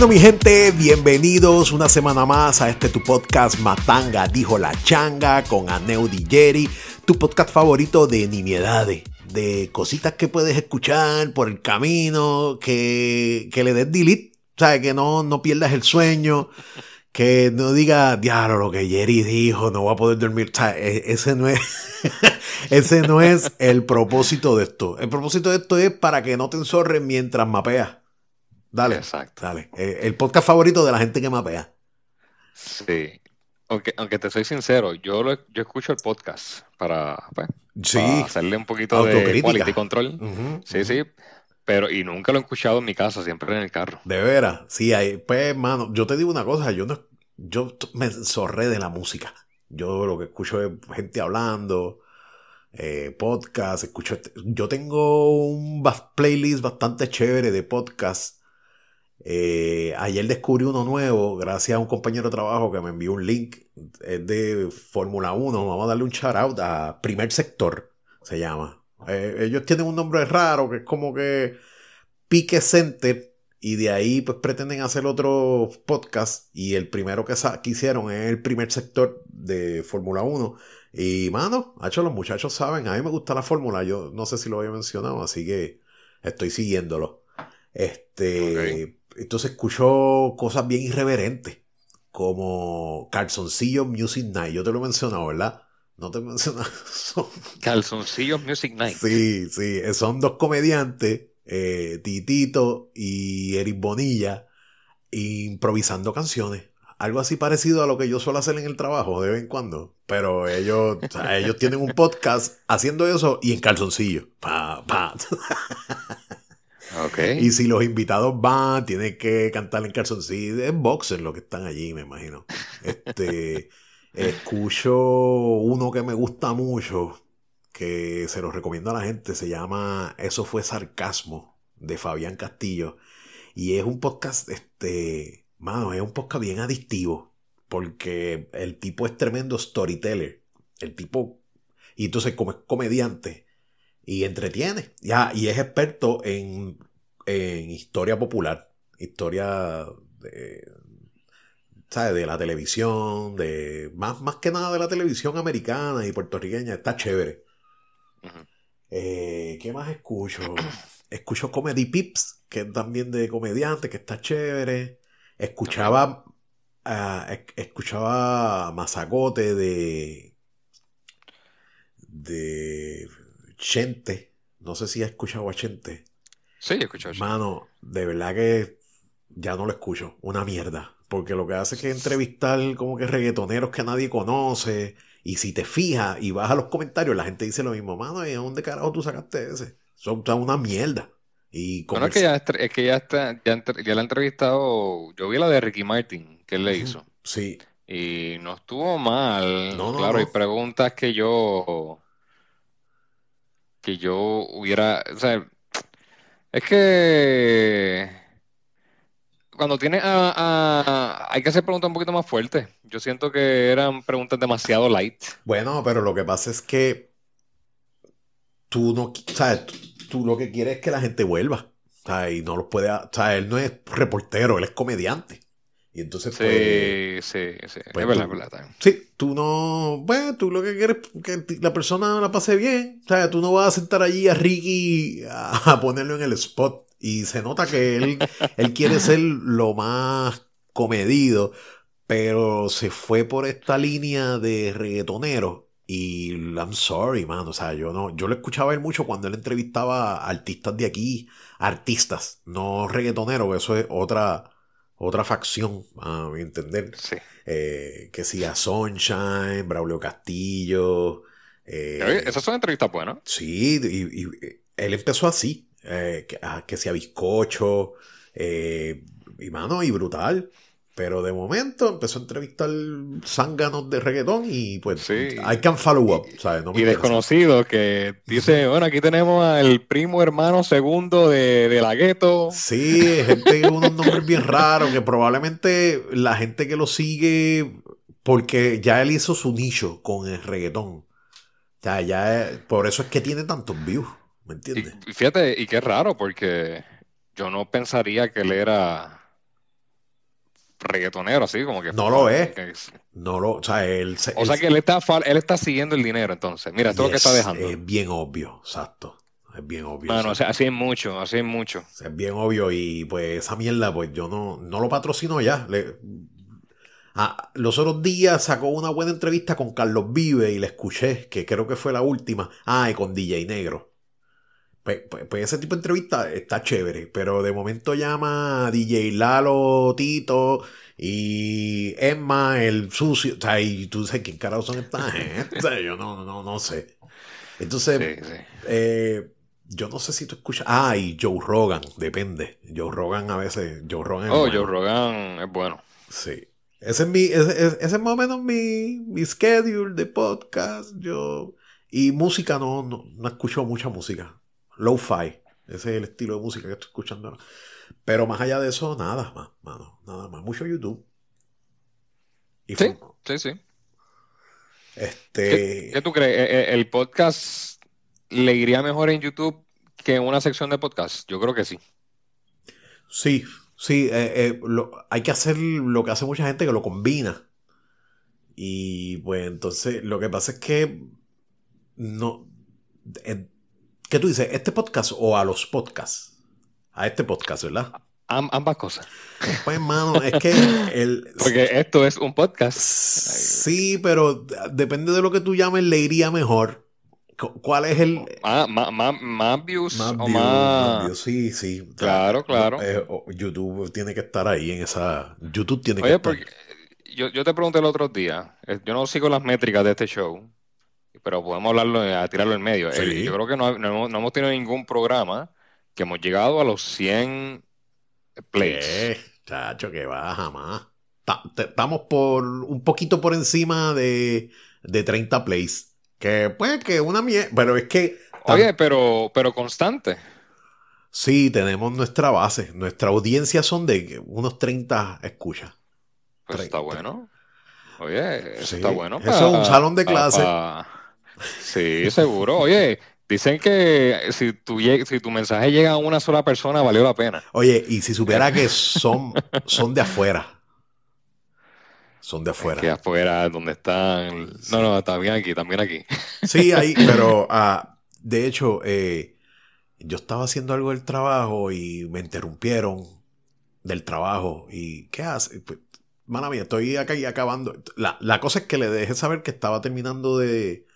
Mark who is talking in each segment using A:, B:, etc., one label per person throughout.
A: Bueno, mi gente, bienvenidos una semana más a este tu podcast Matanga, dijo la changa, con Aneu Jerry, tu podcast favorito de nimiedades, de cositas que puedes escuchar por el camino, que, que le des delete, sea, que no, no pierdas el sueño, que no diga, diablo, lo que Jerry dijo, no voy a poder dormir. O sea, e, ese no es, ese no es el propósito de esto. El propósito de esto es para que no te enzorres mientras mapeas. Dale. Exacto. Dale. Eh, el podcast favorito de la gente que mapea.
B: Sí. Aunque, aunque te soy sincero, yo, yo escucho el podcast para, pues, hacerle un poquito de quality control. sí, sí. Pero, y nunca lo he escuchado en mi casa, siempre en el carro.
A: De veras, sí, hay, pues, hermano, yo te digo una cosa, yo no, yo me zorré de la música. Yo lo que escucho es gente hablando, eh, podcast, escucho, este, yo tengo un playlist bastante chévere de podcast eh, ayer descubrí uno nuevo gracias a un compañero de trabajo que me envió un link. Es de Fórmula 1. Vamos a darle un shout out a Primer Sector, se llama. Eh, ellos tienen un nombre raro que es como que Pique Center. Y de ahí pues pretenden hacer otro podcast. Y el primero que, que hicieron es el primer sector de Fórmula 1. Y mano, hecho los muchachos saben, a mí me gusta la fórmula. Yo no sé si lo había mencionado, así que estoy siguiéndolo. Este. Entonces escuchó cosas bien irreverentes, como Calzoncillos Music Night. Yo te lo he mencionado, ¿verdad? No te he mencionado.
B: Calzoncillos Music Night.
A: Sí, sí. Son dos comediantes, eh, Titito y Eric Bonilla, improvisando canciones. Algo así parecido a lo que yo suelo hacer en el trabajo de vez en cuando. Pero ellos, ellos tienen un podcast haciendo eso y en calzoncillo. Pa, pa. Y si los invitados van, tienen que cantar en calzoncillo. Es boxer lo que están allí, me imagino. Este, escucho uno que me gusta mucho, que se lo recomiendo a la gente, se llama Eso fue sarcasmo, de Fabián Castillo. Y es un podcast, este, mano, es un podcast bien adictivo, porque el tipo es tremendo storyteller. El tipo, y entonces como es comediante, y entretiene. Ya, y es experto en, en historia popular, historia de, ¿sabes? de la televisión, de más, más que nada de la televisión americana y puertorriqueña, está chévere. Eh, ¿Qué más escucho? Escucho Comedy Pips, que es también de comediante, que está chévere. Escuchaba, uh, escuchaba Mazagote de, de Chente. No sé si has escuchado a Chente.
B: Sí, he escuchado.
A: Mano, de verdad que ya no lo escucho. Una mierda. Porque lo que hace es que entrevistar como que reggaetoneros que nadie conoce. Y si te fijas y vas a los comentarios, la gente dice lo mismo. Mano, ¿y a dónde carajo tú sacaste ese? Son una mierda. Y
B: bueno, es que ya, es que ya, está, ya, ya la ha entrevistado. Yo vi la de Ricky Martin que él le hizo.
A: Sí.
B: Y no estuvo mal. No, claro, hay preguntas que yo que yo hubiera, o sea, es que cuando tienes a, hay que hacer preguntas un poquito más fuertes. Yo siento que eran preguntas demasiado light.
A: Bueno, pero lo que pasa es que tú no, sabes, tú, lo que quieres es que la gente vuelva. y no los puede, sea, él no es reportero, él es comediante. Y entonces,
B: sí, pues, sí, sí,
A: pues, es verdad, Sí, tú no, bueno, tú lo que quieres es que la persona la pase bien. O sea, tú no vas a sentar allí a Ricky a, ponerlo en el spot. Y se nota que él, él quiere ser lo más comedido, pero se fue por esta línea de reggaetonero. Y I'm sorry, man. O sea, yo no, yo lo escuchaba él mucho cuando él entrevistaba a artistas de aquí, artistas, no reggaetoneros, eso es otra, otra facción, a mi entender.
B: Sí.
A: Eh, que siga Sunshine, Braulio Castillo.
B: Eh, Esas son entrevistas buenas.
A: Sí, y, él empezó así, eh, que, ah, que sea bizcocho, eh, y mano, y brutal. Pero de momento empezó a entrevistar zánganos de reggaetón y pues hay que follow up, ¿sabes?
B: y desconocido que dice, bueno, aquí tenemos al primo hermano segundo de, la gueto.
A: Sí, gente con unos nombres bien raros que probablemente la gente que lo sigue, porque ya él hizo su nicho con el reggaetón. Sea, ya por eso es que tiene tantos views, ¿me entiendes?
B: Y, fíjate, y qué raro, porque yo no pensaría que él era reggaetonero, así como que.
A: No lo es. No lo, o sea, él,
B: o sea que él está, él está siguiendo el dinero, entonces. Mira, todo lo que está dejando.
A: Es bien obvio, exacto. Es bien obvio.
B: Bueno, o sea, así es mucho, así es mucho.
A: Es bien obvio y pues esa mierda, pues yo no, no lo patrocino ya. Ah, los otros días sacó una buena entrevista con Carlos Vive y le escuché, que creo que fue la última. Ah, y con DJ Negro. Pues, pues, pues, ese tipo de entrevista está chévere, pero de momento llama a DJ Lalo, Tito y Emma, el sucio. O sea, y tú dices, ¿quién carajo son estas gente? yo no, no, no sé. Entonces, Eh, yo no sé si tú escuchas. Ah, y Joe Rogan, depende. Joe Rogan a veces. Joe Rogan
B: oh, Joe Rogan es bueno.
A: Sí. Ese es mi, ese, ese es más o menos mi, mi schedule de podcast. Yo. Y música no, no, no escucho mucha música lo-fi. Ese es el estilo de música que estoy escuchando ahora. Pero más allá de eso, nada más, mano, nada más. Mucho YouTube.
B: sí, sí, sí.
A: Este...
B: ¿Qué, tú crees? ¿E, e, ¿El podcast le iría mejor en YouTube que en una sección de podcast? Yo creo que sí.
A: Sí, sí. Eh, eh, hay que hacer lo que hace mucha gente que lo combina. Y pues entonces lo que pasa es que no. ¿Qué tú dices? ¿Este podcast o a los podcasts? A este podcast, ¿verdad?
B: ambas cosas.
A: Pues, hermano, es que. El,
B: Porque esto es un podcast.
A: Sí, pero depende de lo que tú llames, le iría mejor. ¿Cuál es el.
B: Ah, más, views
A: más o más... Sí, sí.
B: Claro, claro.
A: Eh, YouTube tiene que estar ahí en esa. YouTube tiene
B: que
A: estar.
B: Porque yo, yo te pregunté el otro día. Eh, yo no sigo las métricas de este show pero podemos hablarlo, a tirarlo en medio. yo creo que no, hemos, tenido ningún programa que hemos llegado a los 100 plays.
A: ¿Qué? Chacho, que va jamás. Estamos por un poquito por encima de, de 30 plays. Que puede que una mierda, pero es que...
B: Oye, pero, pero constante.
A: Sí, tenemos nuestra base. Nuestra audiencia son de unos 30 escuchas.
B: Pues está bueno. Oye, está bueno.
A: Eso es un salón de clase.
B: Sí, seguro. Oye, dicen que si tu, si tu mensaje llega a una sola persona, valió la pena.
A: Oye, y si supiera que son, son de afuera. Son de afuera.
B: que afuera, donde están. No, no, también aquí, también aquí.
A: Sí, ahí, pero ah, de hecho, eh, yo estaba haciendo algo del trabajo y me interrumpieron del trabajo. ¿Y qué hace? Pues, mala mía, estoy acá y acabando. La, la cosa es que le dejé saber que estaba terminando de,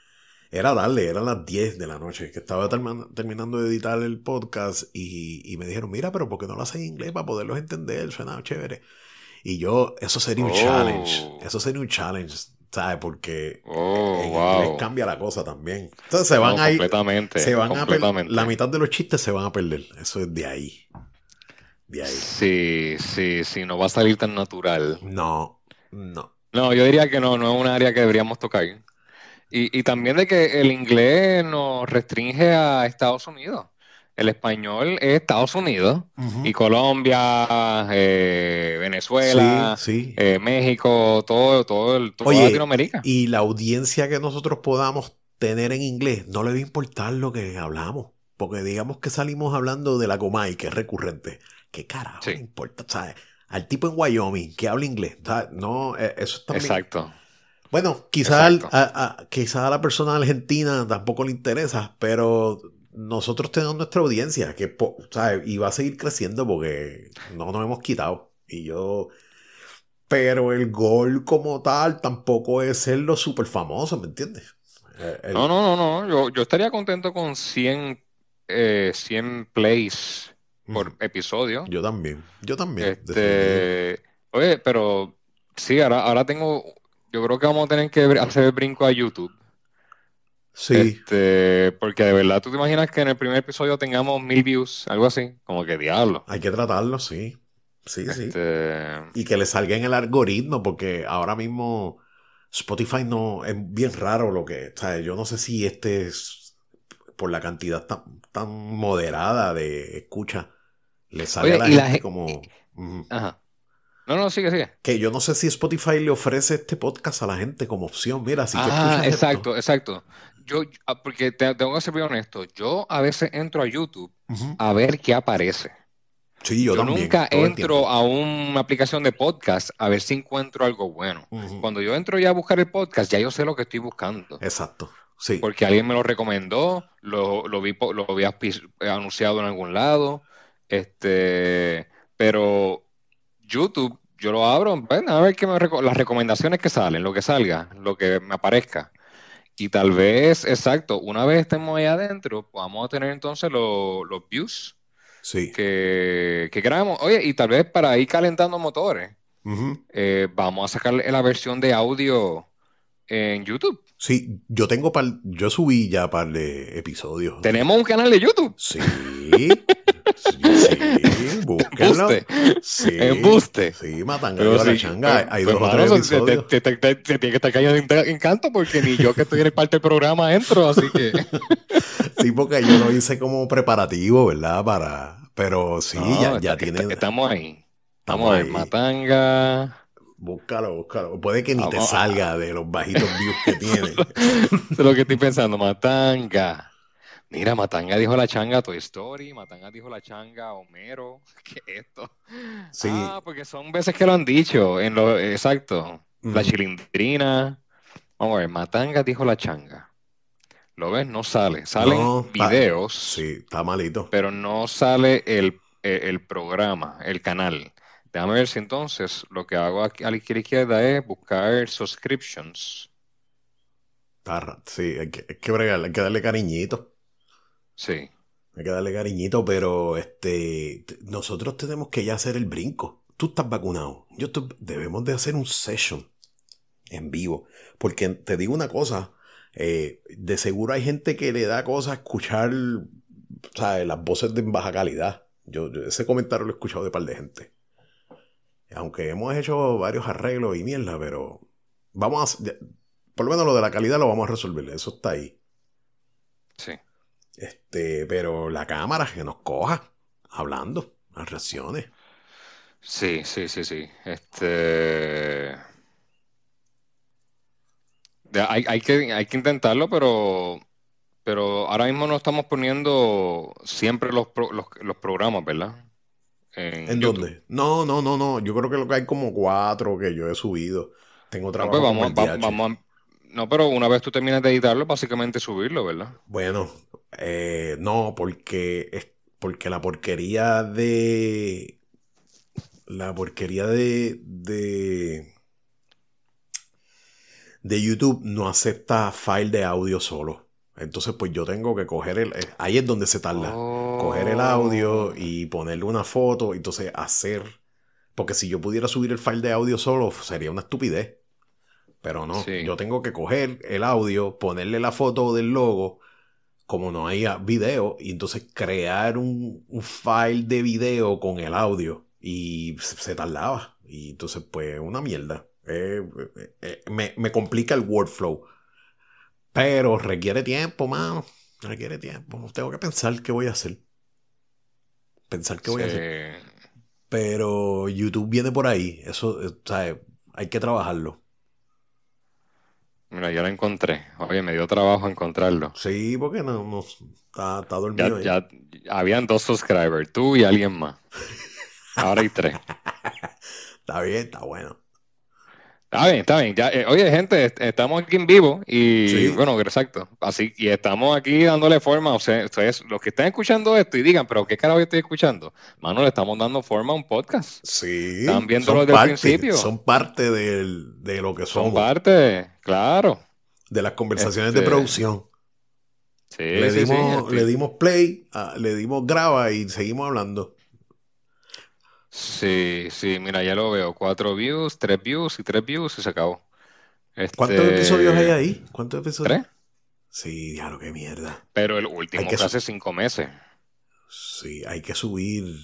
A: era darle, eran las 10 de la noche, que estaba terminando de editar el podcast y, me dijeron, mira, pero ¿por qué no lo haces en inglés para poderlos entender? Suena chévere. Y yo, eso sería un challenge, oh. eso sería un challenge, ¿sabes? Porque
B: oh,
A: en inglés cambia la cosa también. Entonces se van a ir, se van a perder, la mitad de los chistes se van a perder, eso es de ahí. De ahí.
B: Sí, sí, sí, no va a salir tan natural.
A: No, no.
B: No, yo diría que no, no es un área que deberíamos tocar. Y, también de que el inglés nos restringe a Estados Unidos. El español es Estados Unidos y Colombia, eh, Venezuela, eh, México, todo, todo, el, Latinoamérica.
A: Y la audiencia que nosotros podamos tener en inglés, no le va a importar lo que hablamos. Porque digamos que salimos hablando de la Comay, que es recurrente. ¿Qué carajo importa? ¿sabes? Al tipo en Wyoming que habla inglés. No, eh, eso es también.
B: Exacto.
A: Bueno, quizás a, a, la persona argentina tampoco le interesa, pero nosotros tenemos nuestra audiencia que y va a seguir creciendo porque no nos hemos quitado. Y yo. Pero el gol como tal tampoco es ser lo súper famoso, ¿me entiendes?
B: No, no, no, no. Yo, yo estaría contento con 100, eh, 100 plays por episodio.
A: Yo también. Yo también.
B: Este, oye, pero sí, ahora, ahora tengo yo creo que vamos a tener que hacer el brinco a YouTube.
A: Sí.
B: Este, porque de verdad, ¿tú te imaginas que en el primer episodio tengamos mil views? Algo así. Como que diablo.
A: Hay que tratarlo, sí. Sí, sí.
B: Este,
A: y que le salga en el algoritmo, porque ahora mismo Spotify no. Es bien raro lo que. O sea, yo no sé si este es por la cantidad tan, moderada de escucha. Le sale a la gente como.
B: Ajá. No, no, sigue, sigue.
A: Que yo no sé si Spotify le ofrece este podcast a la gente como opción. Mira, si
B: ah, exacto, exacto. Yo, ah, porque tengo que ser bien honesto, yo a veces entro a YouTube a ver qué aparece.
A: Sí, yo,
B: nunca entro a una aplicación de podcast a ver si encuentro algo bueno. Cuando yo entro ya a buscar el podcast, ya yo sé lo que estoy buscando.
A: Exacto. Sí.
B: Porque alguien me lo recomendó, lo, lo vi, lo había anunciado en algún lado. Este, pero YouTube, yo lo abro, a ver qué me las recomendaciones que salen, lo que salga, lo que me aparezca. Y tal vez, exacto, una vez estemos ahí adentro, podamos tener entonces los views
A: sí.
B: que, que grabamos. Oye, y tal vez para ir calentando motores, eh, vamos a sacar la versión de audio en YouTube.
A: Sí, yo tengo par, yo subí ya par de episodios.
B: ¿Tenemos un canal de YouTube?
A: Sí. sí, búsquenlo.
B: Sí. Embuste.
A: Sí, la changa. Hay pues, dos o tres episodios.
B: Te, te, te, tiene que estar cayendo en canto porque ni yo que estoy en parte del programa entro, así que...
A: sí, porque yo lo hice como preparativo, ¿verdad? Para... Pero sí, ya, ya tiene...
B: Estamos ahí. Estamos, en Matanga...
A: Búscalo, búscalo. Puede que ni te salga de los bajitos views que tiene.
B: es lo que estoy pensando. Matanga. Mira, Matanga dijo la changa Toy Story, Matanga dijo la changa Homero. ¿Qué es esto? Sí. Ah, porque son veces que lo han dicho. En lo, exacto. La chilindrina. Vamos a ver, Matanga dijo la changa. ¿Lo ves? No sale. Salen videos.
A: sí, está malito.
B: Pero no sale el, el programa, el canal. Déjame ver si entonces lo que hago aquí a la izquierda es buscar subscriptions.
A: Sí, hay que, hay que, hay que darle cariñito.
B: Sí.
A: Hay que darle cariñito, pero este nosotros tenemos que ya hacer el brinco. Tú estás vacunado. Yo debemos de hacer un session en vivo. Porque te digo una cosa, eh, de seguro hay gente que le da cosa escuchar las voces de baja calidad. Yo, yo, ese comentario lo he escuchado de par de gente. Aunque hemos hecho varios arreglos y mierda, pero vamos a... Por lo menos lo de la calidad lo vamos a resolver, eso está ahí.
B: Sí.
A: Este, pero la cámara que nos coja hablando, las reacciones.
B: Sí, sí, sí, sí. Este. Hay, que, hay que intentarlo, pero pero ahora mismo no estamos poniendo siempre los, los programas, ¿verdad?
A: ¿En, dónde? No, no, no, no. Yo creo que lo que hay como cuatro que yo he subido. Tengo pues trabajo.
B: No, vamos, no, pero una vez tú terminas de editarlo, básicamente subirlo, ¿verdad?
A: Bueno, eh, no, porque, es, porque la porquería de. La porquería de, de. De YouTube no acepta file de audio solo. Entonces, pues yo tengo que coger el. Eh, ahí es donde se tarda. Coger el audio oh. y ponerle una foto. Entonces, hacer. Porque si yo pudiera subir el file de audio solo, sería una estupidez. Pero no. Yo tengo que coger el audio, ponerle la foto del logo. Como no hay video. Y entonces crear un, file de video con el audio. Y se, tardaba. Y entonces, pues, una mierda. Eh, eh, me, me complica el workflow. Pero requiere tiempo, mano. Requiere tiempo. Tengo que pensar qué voy a hacer. Pensar qué voy a hacer. Pero YouTube viene por ahí. Eso, eh, ¿sabes? Hay que trabajarlo.
B: Mira, ya lo encontré. Oye, me dio trabajo encontrarlo.
A: Sí, porque no, no está, está dormido.
B: Ya, ya, habían dos subscribers, tú y alguien más. Ahora hay tres.
A: está bien, está bueno.
B: Está bien, está bien. Ya, eh, oye, gente, estamos aquí en vivo y bueno, exacto. Así, y estamos aquí dándole forma. O sea, ustedes, los que están escuchando esto y digan, pero ¿qué carajo estoy escuchando? Mano, le estamos dando forma a un podcast.
A: Sí.
B: Están viéndolo desde el principio.
A: Son parte de lo que somos.
B: Son parte, claro.
A: De las conversaciones de este, producción.
B: Sí,
A: le, dimos, le dimos play, ah, le dimos graba y seguimos hablando.
B: Sí, sí, mira, ya lo veo. Cuatro views, tres views y tres views y se acabó.
A: ¿Cuántos este, episodios hay ahí? ¿Cuántos episodios?
B: ¿Tres?
A: Sí, diablo, qué mierda.
B: Pero el último que hace cinco meses.
A: Sí, hay que subir.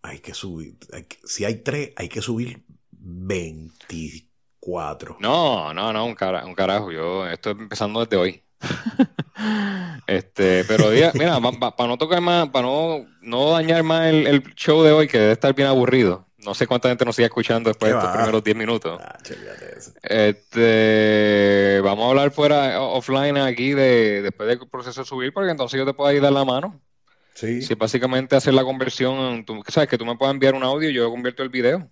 A: Hay que subir. si hay tres, hay que subir 24.
B: No, no, no, un, un carajo. Yo estoy empezando desde hoy. este, pero mira, para no tocar más, para no, no dañar más el, show de hoy, que debe estar bien aburrido. No sé cuánta gente nos sigue escuchando después de estos primeros 10 minutos. Ah, este, vamos a hablar fuera offline aquí de después del proceso de subir, porque entonces yo te puedo ayudar dar la mano. Sí. Si básicamente hacer la conversión, tú, sabes que tú me puedes enviar un audio y yo convierto el video.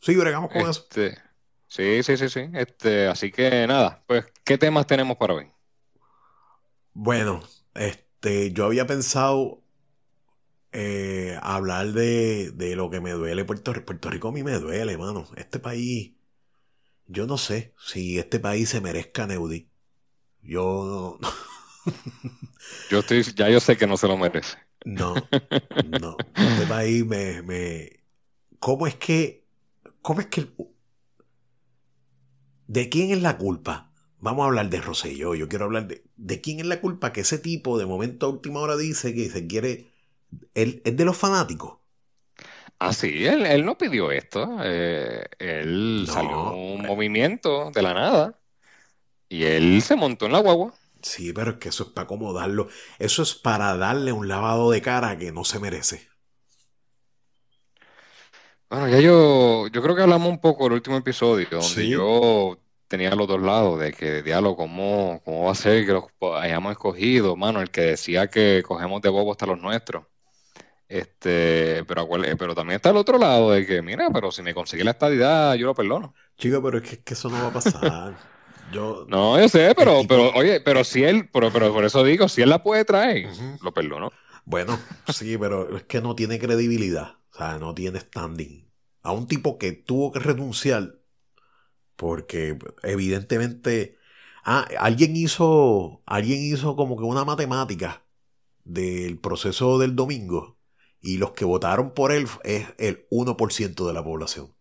A: Sí, bregamos con eso.
B: Este, sí, sí, sí, sí. Este, así que nada, pues, ¿qué temas tenemos para hoy?
A: Bueno, este, yo había pensado eh, hablar de, de, lo que me duele Puerto Rico. Puerto Rico a mí me duele, mano. Este país, yo no sé si este país se merezca Neudi. Yo
B: yo estoy, ya yo sé que no se lo merece.
A: No, no. Este país me, me. ¿Cómo es que. ¿Cómo es que. ¿De quién es la culpa? Vamos a hablar de Rosselló. Yo quiero hablar de. ¿De quién es la culpa que ese tipo de momento a última hora dice que se quiere. Él es de los fanáticos.
B: Ah, sí, él, no pidió esto. Eh, él salió un eh. movimiento de la nada y él se montó en la guagua.
A: Sí, pero es que eso es para acomodarlo. Eso es para darle un lavado de cara que no se merece.
B: Bueno, ya yo, yo creo que hablamos un poco del último episodio, donde yo tenía los dos lados de que diálogo, ¿cómo, cómo va a ser que los hayamos escogido? Mano, el que decía que cogemos de bobo hasta los nuestros. Este, pero, pero también está el otro lado de que, mira, pero si me consigue la estadidad, yo lo perdono.
A: Chico, pero es que eso no va a pasar.
B: no, yo sé, pero, pero oye, pero si él, pero, por eso digo, si él la puede traer, lo perdono.
A: Bueno, sí, pero es que no tiene credibilidad, o sea, no tiene standing. A un tipo que tuvo que renunciar porque evidentemente, ah, alguien hizo, alguien hizo como que una matemática del proceso del domingo y los que votaron por él es el 1% de la población.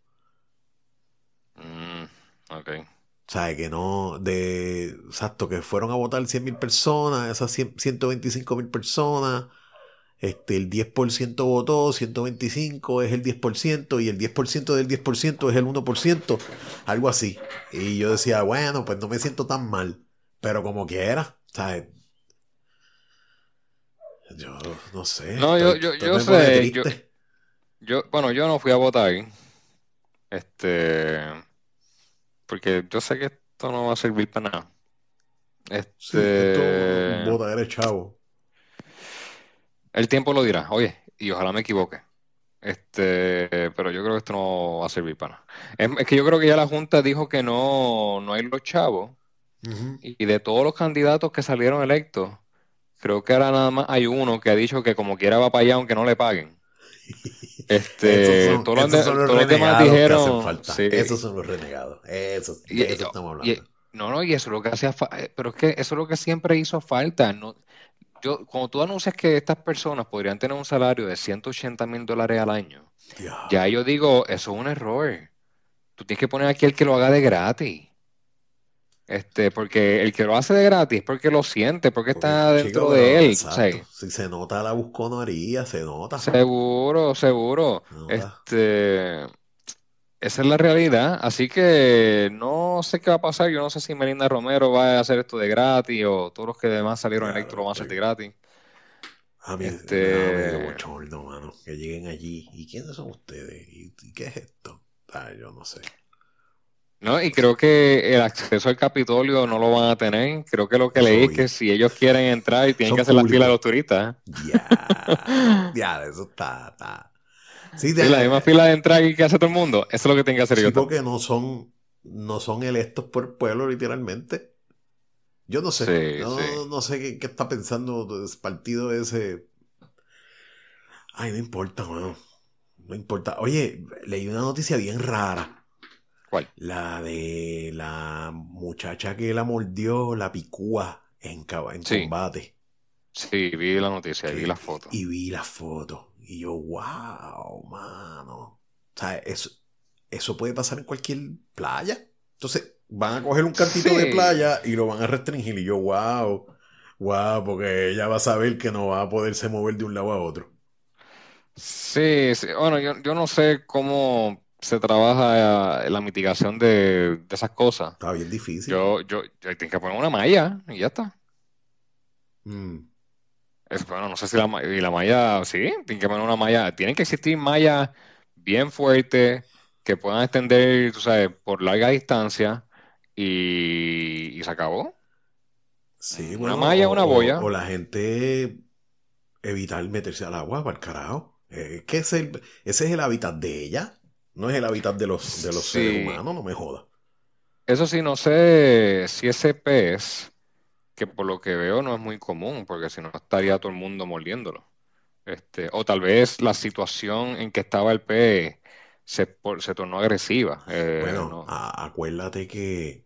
B: Mm, ok.
A: O sea, que no, de, exacto, que fueron a votar 100.000 personas, esas 125.000 personas, este, el 10% votó, 125 es el 10%, y el 10% del 10% es el 1%, algo así. Y yo decía, bueno, pues no me siento tan mal, pero como quiera, ¿sabes? Yo no sé.
B: No, yo, yo, yo sé. Yo, yo, bueno, yo no fui a votar. Este porque yo sé que esto no va a servir para nada. Este.
A: esto chavo.
B: El tiempo lo dirá, oye, y ojalá me equivoque. Este, pero yo creo que esto no va a servir para nada. Es, que yo creo que ya la Junta dijo que no, no hay los chavos. Y de todos los candidatos que salieron electos, creo que ahora nada más hay uno que ha dicho que como quiera va para allá aunque no le paguen. Este, todos, los, demás dijeron.
A: Esos son los renegados. De eso estamos hablando.
B: no, no, y eso es lo que hacía eh, Pero es que eso es lo que siempre hizo falta. No, yo, cuando tú anuncias que estas personas podrían tener un salario de 180 mil dólares al año, ya yo digo, eso es un error. Tú tienes que poner aquí el que lo haga de gratis. Este, porque el que lo hace de gratis, porque lo siente, porque, está dentro de él.
A: Si se nota la busconería, se nota.
B: Seguro, seguro. Este, esa es la realidad. Así que no sé qué va a pasar. Yo no sé si Melinda Romero va a hacer esto de gratis o todos los que demás salieron electro lo van a hacer de gratis.
A: A mí este... me mano. Que lleguen allí. ¿Y quiénes son ustedes? ¿Y, qué es esto? yo no sé.
B: No, y creo que el acceso al Capitolio no lo van a tener. Creo que lo que leí es que si ellos quieren entrar y tienen que hacer la fila de los turistas.
A: Ya, ya, eso está. está.
B: Sí, la misma fila de entrada que hace todo el mundo. Eso es lo que tienen que hacer
A: sí, Porque no son, no son electos por el pueblo, literalmente. Yo no sé. no, sé qué, está pensando el partido ese. Ay, no importa, no. No importa. Oye, leí una noticia bien rara.
B: ¿Cuál?
A: La de la muchacha que la mordió, la picúa en, en combate.
B: Sí, vi la noticia, vi la foto.
A: Y vi la foto. Y yo, wow, mano. O sea, eso, eso puede pasar en cualquier playa. Entonces, van a coger un cantito de playa y lo van a restringir. Y yo, wow, wow, porque ella va a saber que no va a poderse mover de un lado a otro.
B: Sí, sí. bueno, yo, yo no sé cómo se trabaja eh, la mitigación de, esas cosas.
A: Está bien difícil.
B: Yo, yo, yo tengo que poner una malla y ya está.
A: Mm.
B: Bueno, no sé si la, y la malla, sí, tienen que poner una malla. Tienen que existir mallas bien fuertes que puedan extender, tú sabes, por larga distancia y, se acabó.
A: Sí,
B: una malla, una boya.
A: O, la gente evitar meterse al agua para el carajo. Eh, que es el, ese es el hábitat de ella, no es el hábitat de los, de los seres humanos, no me joda.
B: Eso sí, no sé si ese pez, que por lo que veo no es muy común, porque si no estaría todo el mundo mordiéndolo. Este, o tal vez la situación en que estaba el pez se, se tornó agresiva.
A: Eh, bueno, acuérdate que.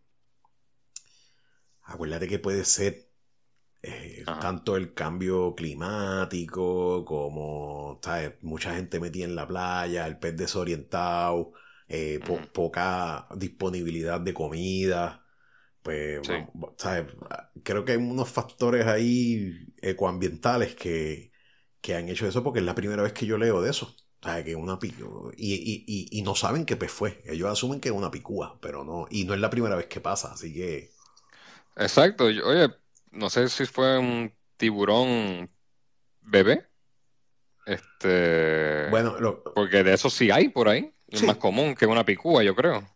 A: Acuérdate que puede ser eh, tanto el cambio climático como mucha gente metida en la playa, el pez desorientado, eh, poca disponibilidad de comida. Pues, creo que hay unos factores ahí ecoambientales que, que han hecho eso porque es la primera vez que yo leo de eso. que una y, y, y, no saben qué pez fue. Ellos asumen que es una picúa, pero no. Y no es la primera vez que pasa, así que.
B: Exacto. Oye, no sé si fue un tiburón bebé. Este.
A: Bueno,
B: porque de eso sí hay por ahí. Es más común que una picúa, yo creo.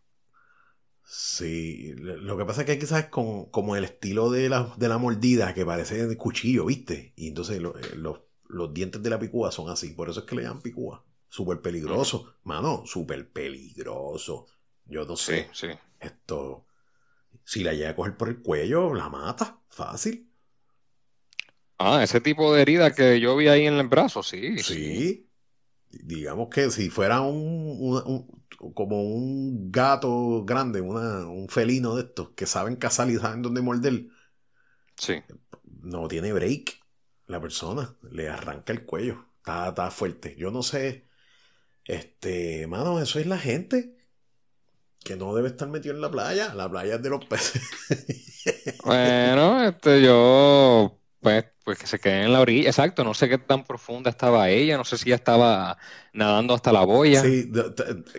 A: Sí, lo que pasa es que quizás con como el estilo de la, de la mordida que parece de cuchillo, ¿viste? Y entonces eh, los los dientes de la picúa son así. Por eso es que le llaman picúa. Súper peligroso. Mano, súper peligroso. Yo no sé.
B: Sí,
A: Esto. Si la llega a coger por el cuello, la mata. Fácil.
B: Ah, ese tipo de herida que yo vi ahí en el brazo, sí.
A: Sí. Digamos que si fuera un, como un gato grande, un felino de estos que saben cazar y saben dónde morder.
B: Sí.
A: No tiene break la persona, le arranca el cuello. Está, está fuerte. Yo no sé. Este, mano, eso es la gente que no debe estar metido en la playa. La playa es de los peces.
B: bueno, este, yo, pues, pues que se quede en la orilla. Exacto, no sé qué tan profunda estaba ella. No sé si ya estaba nadando hasta la boya.
A: Sí,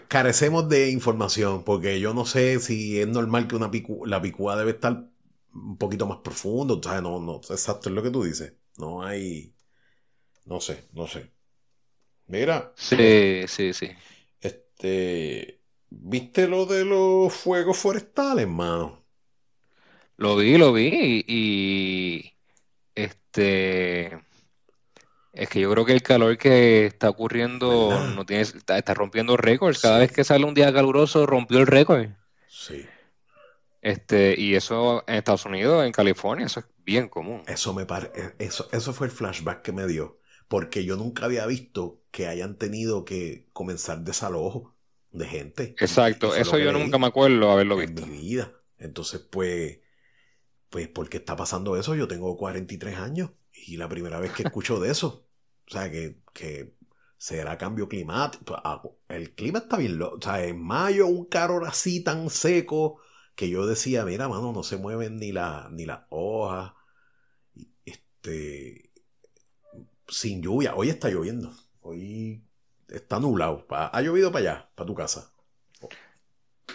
A: carecemos de información porque yo no sé si es normal que una la picúa debe estar un poquito más profundo. O sea, no, no, exacto, es lo que tú dices. No hay. No sé, no sé. Mira.
B: Sí, sí, sí.
A: Este. ¿Viste lo de los fuegos forestales, mano?
B: Lo vi, lo vi. Y. Este. Es que yo creo que el calor que está ocurriendo no tiene, está, está rompiendo récords. Cada vez que sale un día caluroso, rompió el récord.
A: Sí.
B: Este, y eso en Estados Unidos, en California, eso es bien común.
A: Eso me pare... E, eso, eso fue el flashback que me dio. Porque yo nunca había visto que hayan tenido que comenzar desalojo de gente.
B: Exacto, eso, yo nunca me acuerdo haberlo visto.
A: En mi vida. Entonces, pues, pues, ¿por qué está pasando eso? Yo tengo 43 años y la primera vez que escucho de eso. O sea, que, que será cambio climático. Ah, el clima está bien loco. O sea, en mayo un calor así tan seco que yo decía, mira, mano, no se mueven ni, la, ni las hojas. Este, sin lluvia. Hoy está lloviendo. Hoy está nublado. Ha llovido para allá, para tu casa.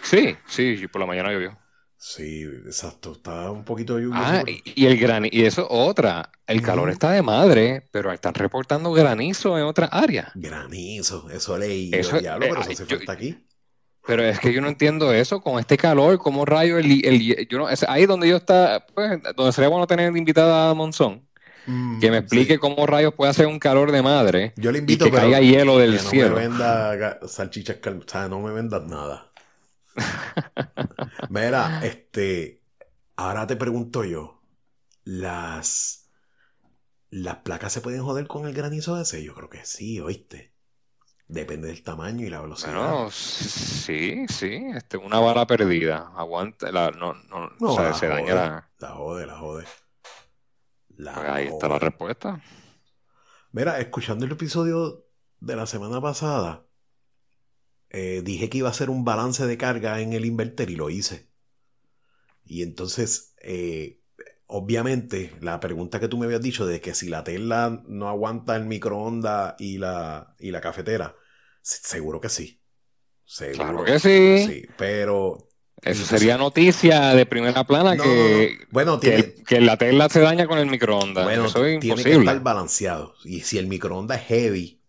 B: Sí, sí, por la mañana llovió.
A: Sí, exacto. Está un poquito lluvioso.
B: Ah, y, el gran y eso otra. El calor está de madre, pero están reportando granizo en otra área.
A: Granizo, eso leí. Eso, diablo, pero eh, eso se falta aquí.
B: Pero es que yo no entiendo eso, con este calor, ¿cómo rayo el, el yo no, es ahí donde yo está, pues, donde sería bueno tener invitada a Monzón, mm, que me explique cómo rayos puede hacer un calor de madre.
A: Yo le invito
B: y que caiga hielo del
A: que no
B: cielo.
A: me venda salchichas, o sea, no me vendas nada. Mira, este, ahora te pregunto yo, las, las placas se pueden joder con el granizo ese, yo creo que sí, oíste. Depende del tamaño y la velocidad.
B: Bueno, sí, sí. Este, una bala perdida. Aguanta. La, no, no, o sea, se daña la.
A: La jode, la jode.
B: La pues ahí está la respuesta.
A: Mira, escuchando el episodio de la semana pasada, eh, dije que iba a hacer un balance de carga en el inverter y lo hice. Y entonces, eh, obviamente, la pregunta que tú me habías dicho de que si la tela no aguanta el microondas y la, y la cafetera, Seguro que sí.
B: Seguro claro que sí.
A: Sí, pero
B: eso sería noticia de primera plana que,
A: bueno,
B: que, la tela se daña con el microondas. Bueno, Eso es tiene que
A: estar balanceado. Y si el microondas es heavy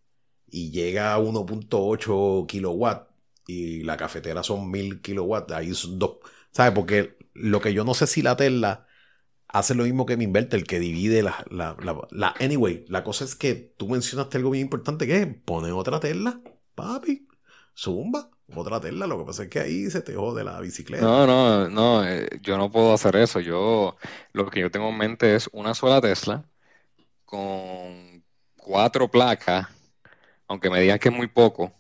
A: y llega a 1.8 kilowatts y la cafetera son 1000 kilowatts, ahí son dos. ¿Sabes? Porque lo que yo no sé si la tela hace lo mismo que mi inverter, que divide la, la, la, Anyway, la cosa es que tú mencionaste algo bien importante que es poner otra tela, papi, zumba, otra tela. Lo que pasa es que ahí se te jode la bicicleta.
B: No, no, no, eh, yo no puedo hacer eso. Yo, lo que yo tengo en mente es una sola Tesla con cuatro placas, aunque me digan que es muy poco,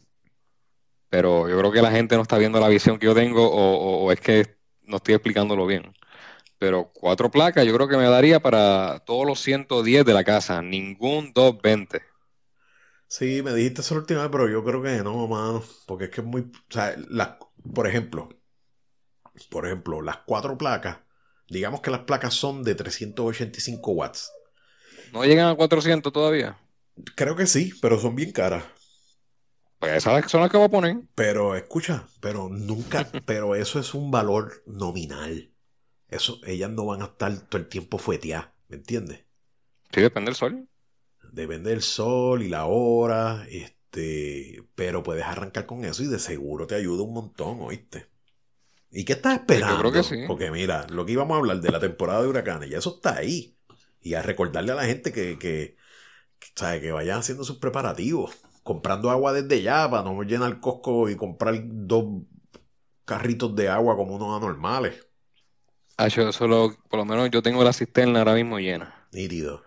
B: pero yo creo que la gente no está viendo la visión que yo tengo o es que no estoy explicándolo bien pero cuatro placas yo creo que me daría para todos los 110 de la casa, ningún 220.
A: Sí, me dijiste eso la última vez, pero yo creo que no, mano, porque es que es muy, o sea, por ejemplo, por ejemplo, las cuatro placas, digamos que las placas son de 385 watts.
B: ¿No llegan a 400 todavía?
A: Creo que sí, pero son bien caras.
B: Pues esas son las que voy a poner.
A: Pero escucha, pero nunca, pero eso es un valor nominal. Eso, ellas no van a estar todo el tiempo fueteadas, ¿me entiendes?
B: Sí, depende del sol.
A: Depende del sol y la hora, este, pero puedes arrancar con eso y de seguro te ayuda un montón, ¿oíste? ¿Y qué estás esperando? Yo creo que sí. Porque mira, lo que íbamos a hablar de la temporada de huracanes, ya eso está ahí. Y a recordarle a la gente que, que, que, que vayan haciendo sus preparativos. Comprando agua desde ya para no llenar el cosco y comprar dos carritos de agua como unos anormales.
B: Ah, yo solo, por lo menos yo tengo la cisterna ahora mismo llena.
A: Nítido.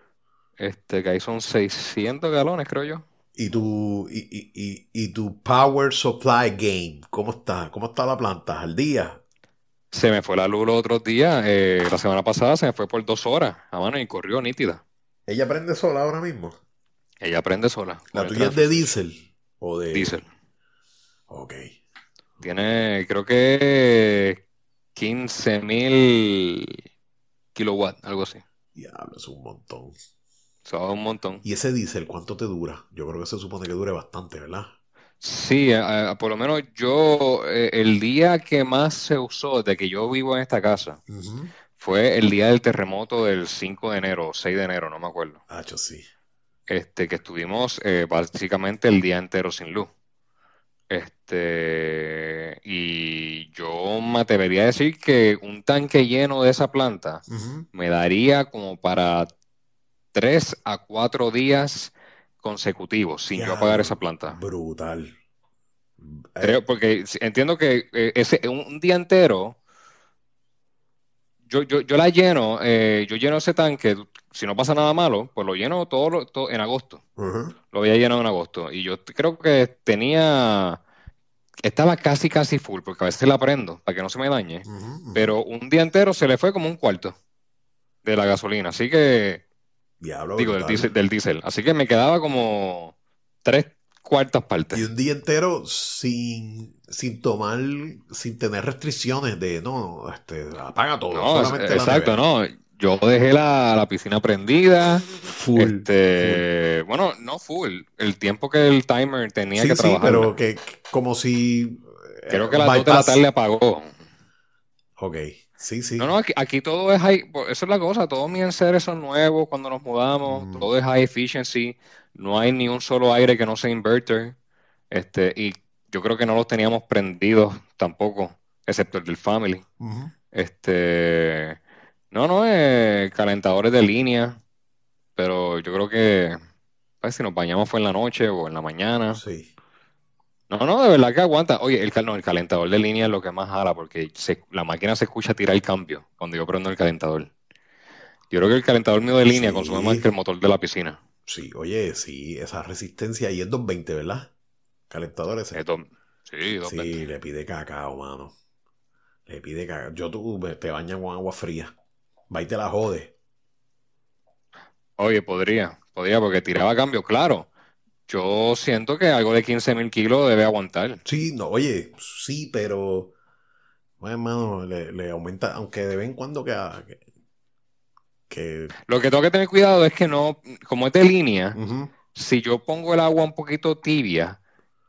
B: Este, que ahí son 600 galones, creo yo.
A: ¿Y tu, y, tu Power Supply Game? ¿Cómo está? ¿Cómo está la planta? ¿Al día?
B: Se me fue la luz los otros días. Eh, la semana pasada se me fue por dos horas a mano y corrió nítida.
A: ¿Ella prende sola ahora mismo?
B: Ella prende sola.
A: ¿La tuya es de diésel? ¿O de...?
B: Diésel.
A: Ok.
B: Tiene, creo que 15 mil kilowatts, algo así.
A: Diablo, es un montón.
B: Eso un montón.
A: ¿Y ese diésel cuánto te dura? Yo creo que se supone que dure bastante, ¿verdad?
B: Sí, por lo menos yo, eh, el día que más se usó de que yo vivo en esta casa fue el día del terremoto del 5 de enero, 6 de enero, no me acuerdo.
A: Ah, yo sí.
B: Este, que estuvimos eh, básicamente el día entero sin luz. Este, y yo me atrevería a decir que un tanque lleno de esa planta me daría como para tres a cuatro días consecutivos sin yo apagar esa planta.
A: Brutal.
B: Creo, porque entiendo que eh, ese, un día entero, yo, yo, yo la lleno, eh, yo lleno ese tanque, si no pasa nada malo, pues lo lleno todo, todo en agosto. Lo había llenado en agosto. Y yo creo que tenía, estaba casi, casi full, porque a veces la prendo para que no se me dañe. Pero un día entero se le fue como un cuarto de la gasolina. Así que,
A: Diablo,
B: digo, del diésel, del diésel. Así que me quedaba como tres cuartas partes.
A: Y un día entero sin, sin tomar, sin tener restricciones de no, este, apaga todo.
B: No, exacto, no yo dejé la, piscina prendida. Full, este, Bueno, no full. El tiempo que el timer tenía que trabajar. Sí,
A: pero que como si.
B: Creo que a las 2 de la tarde apagó.
A: Ok. Sí, sí.
B: No, no, aquí, todo es high. Eso es la cosa. Todos mis enseres son nuevos cuando nos mudamos. Mm. Todo es high efficiency. No hay ni un solo aire que no sea inverter. Este, y yo creo que no los teníamos prendidos tampoco, excepto el del family. Este no, no, eh, calentadores de línea, pero yo creo que pues, si nos bañamos fue en la noche o en la mañana.
A: Sí.
B: No, no, de verdad que aguanta. Oye, el, el calentador de línea es lo que más jala porque la máquina se escucha tirar el cambio cuando yo prendo el calentador. Yo creo que el calentador mío de línea consume más que el motor de la piscina.
A: Sí, oye, sí, esa resistencia ahí es 220, ¿verdad? Calentador ese.
B: sí, 220.
A: Sí, le pide cacao, mano. Le pide cacao. Yo tú te bañas con agua fría. Va y te la jode.
B: Oye, podría, podría, porque tiraba cambio, claro. Yo siento que algo de 15 mil kilos debe aguantar.
A: Sí, no, oye, sí, pero. Bueno, hermano, le, aumenta, aunque de vez en cuando que, que,
B: Lo que tengo que tener cuidado es que no, como es de línea, si yo pongo el agua un poquito tibia,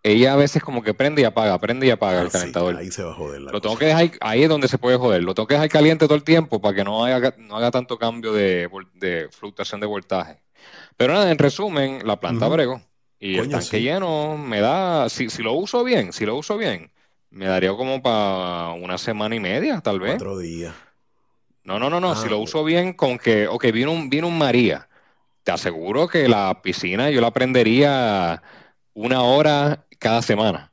B: ella a veces como que prende y apaga, prende y apaga el ah, calentador.
A: ahí se va a joder.
B: lo tengo que dejar, ahí es donde se puede joder. Lo tengo que dejar caliente todo el tiempo para que no haga, no haga tanto cambio de, fluctuación de voltaje. Pero nada, en resumen, la planta brego. Y el tanque lleno me da, si, si lo uso bien, si lo uso bien, me daría como para una semana y media, tal vez.
A: Cuatro días.
B: No, no, no, no. si lo ah, uso bien con que, ok, viene un, viene un María. Te aseguro que la piscina yo la prendería una hora cada semana.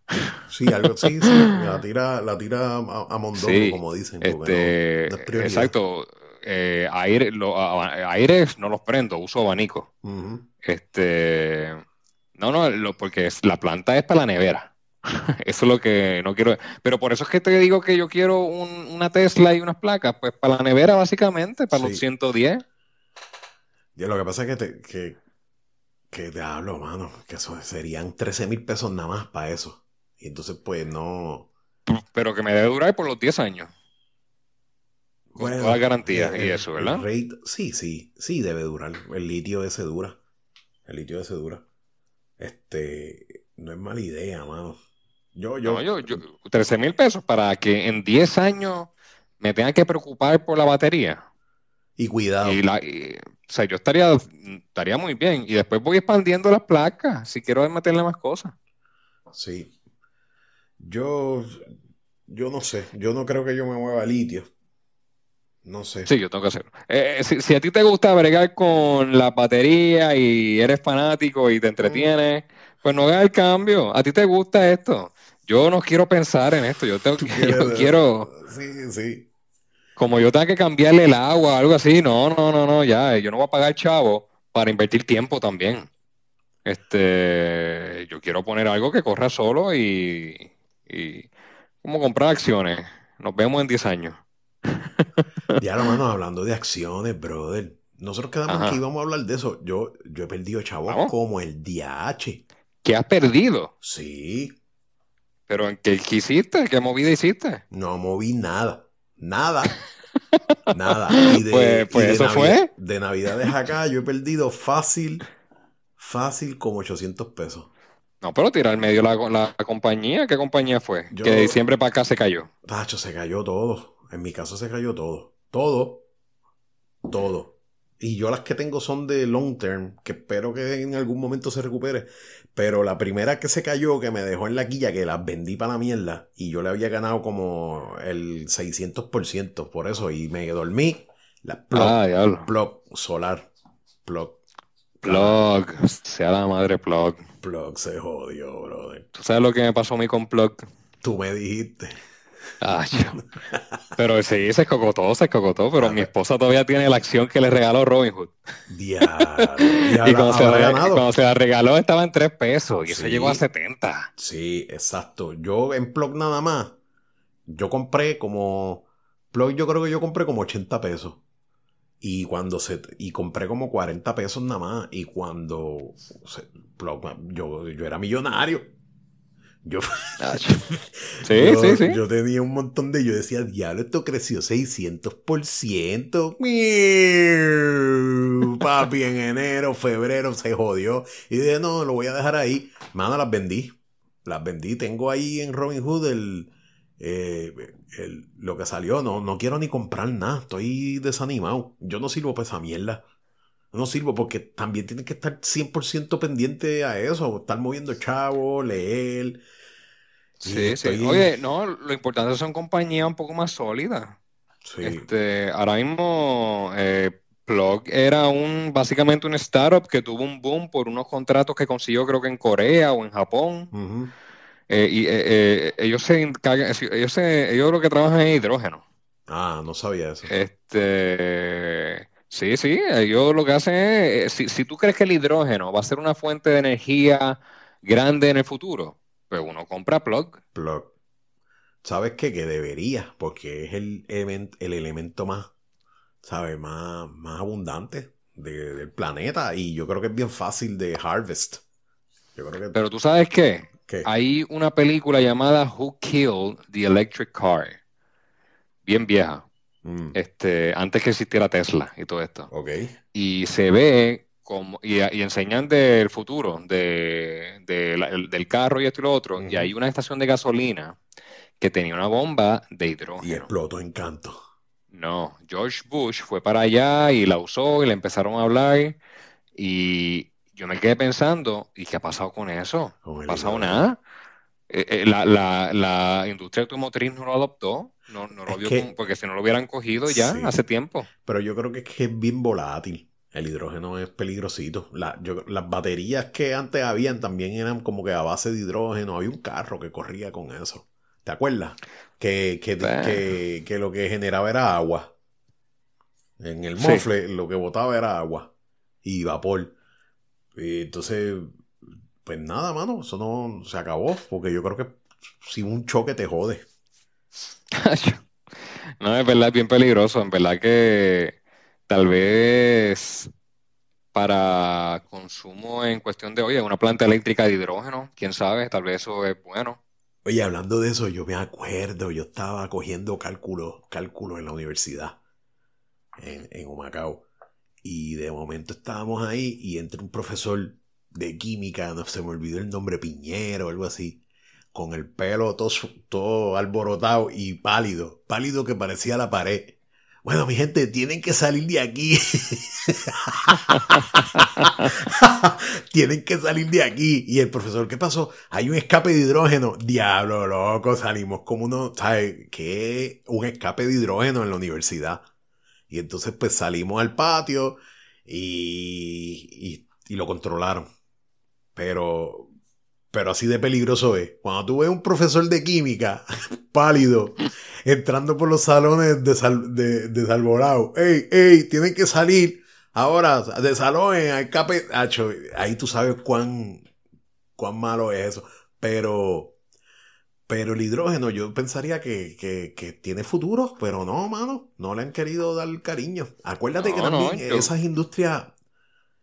A: Sí, algo así, sí. La tira, la tira a, a mondongo, como dicen.
B: Este, exacto. Eh, aire, lo, aires no los prendo, uso abanico. Este, no, no, lo, porque la planta es para la nevera. eso es lo que no quiero. Pero por eso es que te digo que yo quiero una Tesla y unas placas, pues para la nevera básicamente, para los 110.
A: Ya lo que pasa es que te, que, que te hablo, mano, que eso serían 13 mil pesos nada más para eso. Y entonces, pues no.
B: Pero que me debe durar por los 10 años. Con todas las garantías y eso, ¿verdad?
A: sí, sí, sí debe durar. El litio ese dura. El litio ese dura. Este, no es mala idea, mano.
B: Yo, yo. yo, 13 mil pesos para que en 10 años me tenga que preocupar por la batería.
A: Y cuidado.
B: Y la, o sea, yo estaría, estaría muy bien. Y después voy expandiendo las placas si quiero meterle más cosas.
A: Sí. Yo, yo no sé. Yo no creo que yo me mueva a litio. No sé.
B: Sí, yo tengo que hacerlo. Eh, si, a ti te gusta bregar con la batería y eres fanático y te entretienes, pues no hagas el cambio. A ti te gusta esto. Yo no quiero pensar en esto. Yo, tengo, yo quiero.
A: Sí, sí.
B: Como yo tengo que cambiarle el agua o algo así. No, no, no, no. Ya. Yo no voy a pagar chavo para invertir tiempo también. Este. Yo quiero poner algo que corra solo y. y como comprar acciones. Nos vemos en 10 años.
A: Ya, hermano, hablando de acciones, brother. Nosotros quedamos aquí, vamos a hablar de eso. Yo, yo he perdido chavos como el DH.
B: ¿Qué has perdido?
A: Sí.
B: ¿Pero en qué, hiciste? ¿Qué movida hiciste?
A: No moví nada. Nada. nada.
B: Y de, pues, pues eso fue.
A: De Navidades acá yo he perdido fácil, fácil como 800 pesos.
B: No, pero tirar al medio la, la, compañía. ¿Qué compañía fue? que de diciembre para acá se cayó.
A: Tacho, se cayó todo. En mi caso se cayó todo. Todo. Todo. Y yo las que tengo son de long term, que espero que en algún momento se recupere. Pero la primera que se cayó, que me dejó en la quilla, que las vendí para la mierda, y yo le había ganado como el 600% por eso, y me dormí. La plug, ah, plug solar. Plug.
B: Plug. Sea la madre plug.
A: Plug se jodió, brother.
B: ¿Tú sabes lo que me pasó a mí con plug?
A: Tú me dijiste.
B: Ah, pero sí, se escogotó, se escogotó, pero mi esposa todavía tiene la acción que le regaló Robin Hood. y cuando, se la, regaló estaba en 3 pesos y eso llegó a 70.
A: Sí, exacto. Yo en Plug nada más, yo compré como, Plug yo creo que yo compré como 80 pesos. Y cuando se, y compré como 40 pesos nada más. Y cuando yo, yo era millonario. Yo,
B: ah, sí, sí, sí.
A: yo tenía un montón de. Yo decía, diablo, esto creció 600%. Papi, en enero, febrero se jodió. Y dije, no, lo voy a dejar ahí. Mano, las vendí. Las vendí. Tengo ahí en Robinhood el, eh, el, lo que salió. No, no quiero ni comprar nada. Estoy desanimado. Yo no sirvo para esa mierda. No sirvo porque también tienes que estar 100% pendiente a eso. Estar moviendo chavo, leer
B: Sí, sí. Oye, no, lo importante son compañías un poco más sólidas. Sí. Este, ahora mismo, eh, Plug era un básicamente un startup que tuvo un boom por unos contratos que consiguió, creo que en Corea o en Japón. Eh, y eh, ellos se encargan, ellos, se, ellos lo que trabajan es hidrógeno.
A: Ah, no sabía eso.
B: Este, sí, sí, ellos lo que hacen es, si, si tú crees que el hidrógeno va a ser una fuente de energía grande en el futuro, pues uno compra plug.
A: Plug. ¿Sabes qué? Que debería, porque es el, el elemento más, ¿sabes? Más, más abundante del planeta y yo creo que es bien fácil de harvest.
B: Pero tú sabes qué? Hay una película llamada Who Killed the Electric Car. Bien vieja. Mm. Este, antes que existiera Tesla y todo esto. Y se ve y, enseñan del futuro, de, del carro y esto y lo otro, y hay una estación de gasolina que tenía una bomba de hidrógeno.
A: Y explotó en canto.
B: No, George Bush fue para allá y la usó y le empezaron a hablar y yo me quedé pensando, ¿y qué ha pasado con eso? No ha pasado nada. eh, la, industria automotriz no lo adoptó, no, lo vio porque si no lo hubieran cogido ya hace tiempo.
A: Pero yo creo que es, que es bien volátil. El hidrógeno es peligrosito. las baterías que antes habían también eran como que a base de hidrógeno. Había un carro que corría con eso. ¿Te acuerdas? Que, que, lo que generaba era agua. En el mofle lo que botaba era agua y vapor. Y entonces, pues nada, mano, eso no se acabó. Porque yo creo que si un choque te jode.
B: no, es verdad, es bien peligroso. En verdad que tal vez para consumo en cuestión de, oye, una planta eléctrica de hidrógeno, quién sabe, tal vez eso es bueno.
A: Oye, hablando de eso, yo me acuerdo, yo estaba cogiendo cálculo, en la universidad, en, en Humacao. Y de momento estábamos ahí y entra un profesor de química, no se me olvidó el nombre, Piñero algo así, con el pelo todo, todo alborotado y pálido, pálido que parecía la pared. Bueno, mi gente, tienen que salir de aquí. tienen que salir de aquí. Y el profesor, ¿qué pasó? Hay un escape de hidrógeno. Diablo, loco, salimos como uno, ¿sabes? ¿Qué? Un escape de hidrógeno en la universidad. Y entonces, pues salimos al patio y, y, y lo controlaron. Pero pero así de peligroso es. Cuando tú ves un profesor de química pálido entrando por los salones de, sal, de, de Salvorado, ¡ey, ey! Tienen que salir ahora de salones al cape. ahí tú sabes cuán, cuán malo es eso. Pero. Pero el hidrógeno, yo pensaría que, que, tiene futuro, pero no, mano, no le han querido dar cariño. Acuérdate que también esas industrias,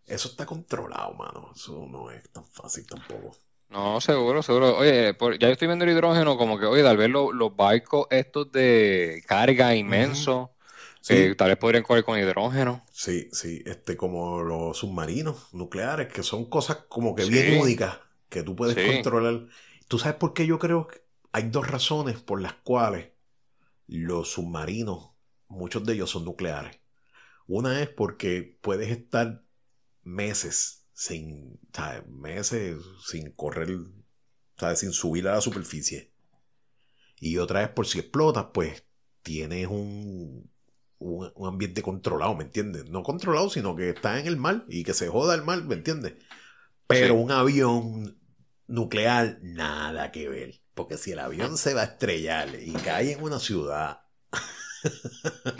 A: eso está controlado, mano. Eso no es tan fácil tampoco.
B: No, seguro, seguro. Oye, ya yo estoy viendo el hidrógeno como que, oye, tal vez los barcos estos de carga inmenso, eh, tal vez podrían correr con hidrógeno.
A: Sí, sí, este, como los submarinos nucleares, que son cosas como que bien únicas, que tú puedes controlar. ¿Tú sabes por qué yo creo que hay dos razones por las cuales los submarinos, muchos de ellos son nucleares? Una es porque puedes estar meses sin, meses sin correr, sin subir a la superficie. Y otra vez, por si explotas, pues tienes un, un, ambiente controlado, ¿me entiendes? No controlado, sino que está en el mar y que se joda el mar, ¿me entiendes? Pero un avión nuclear, nada que ver. Porque si el avión se va a estrellar y cae en una ciudad.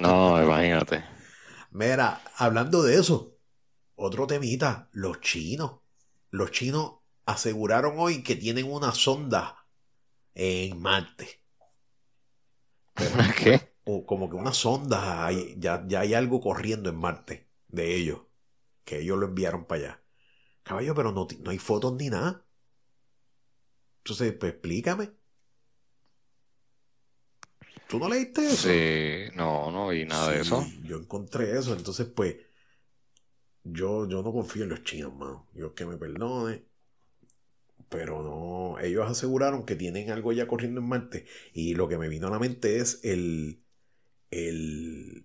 B: no, imagínate.
A: Mira, hablando de eso, otro temita, los chinos. Los chinos aseguraron hoy que tienen una sonda en Marte.
B: ¿Qué?
A: O como que una sonda, ya, ya hay algo corriendo en Marte de ellos, que ellos lo enviaron para allá. Caballo, pero no, no hay fotos ni nada. Entonces, pues explícame. ¿Tú no leíste eso?
B: Sí, no, no vi nada de eso.
A: Yo encontré eso, entonces pues yo, yo no confío en los chinos, mano. Dios que me perdone. Pero no, ellos aseguraron que tienen algo ya corriendo en Marte. Y lo que me vino a la mente es el. El.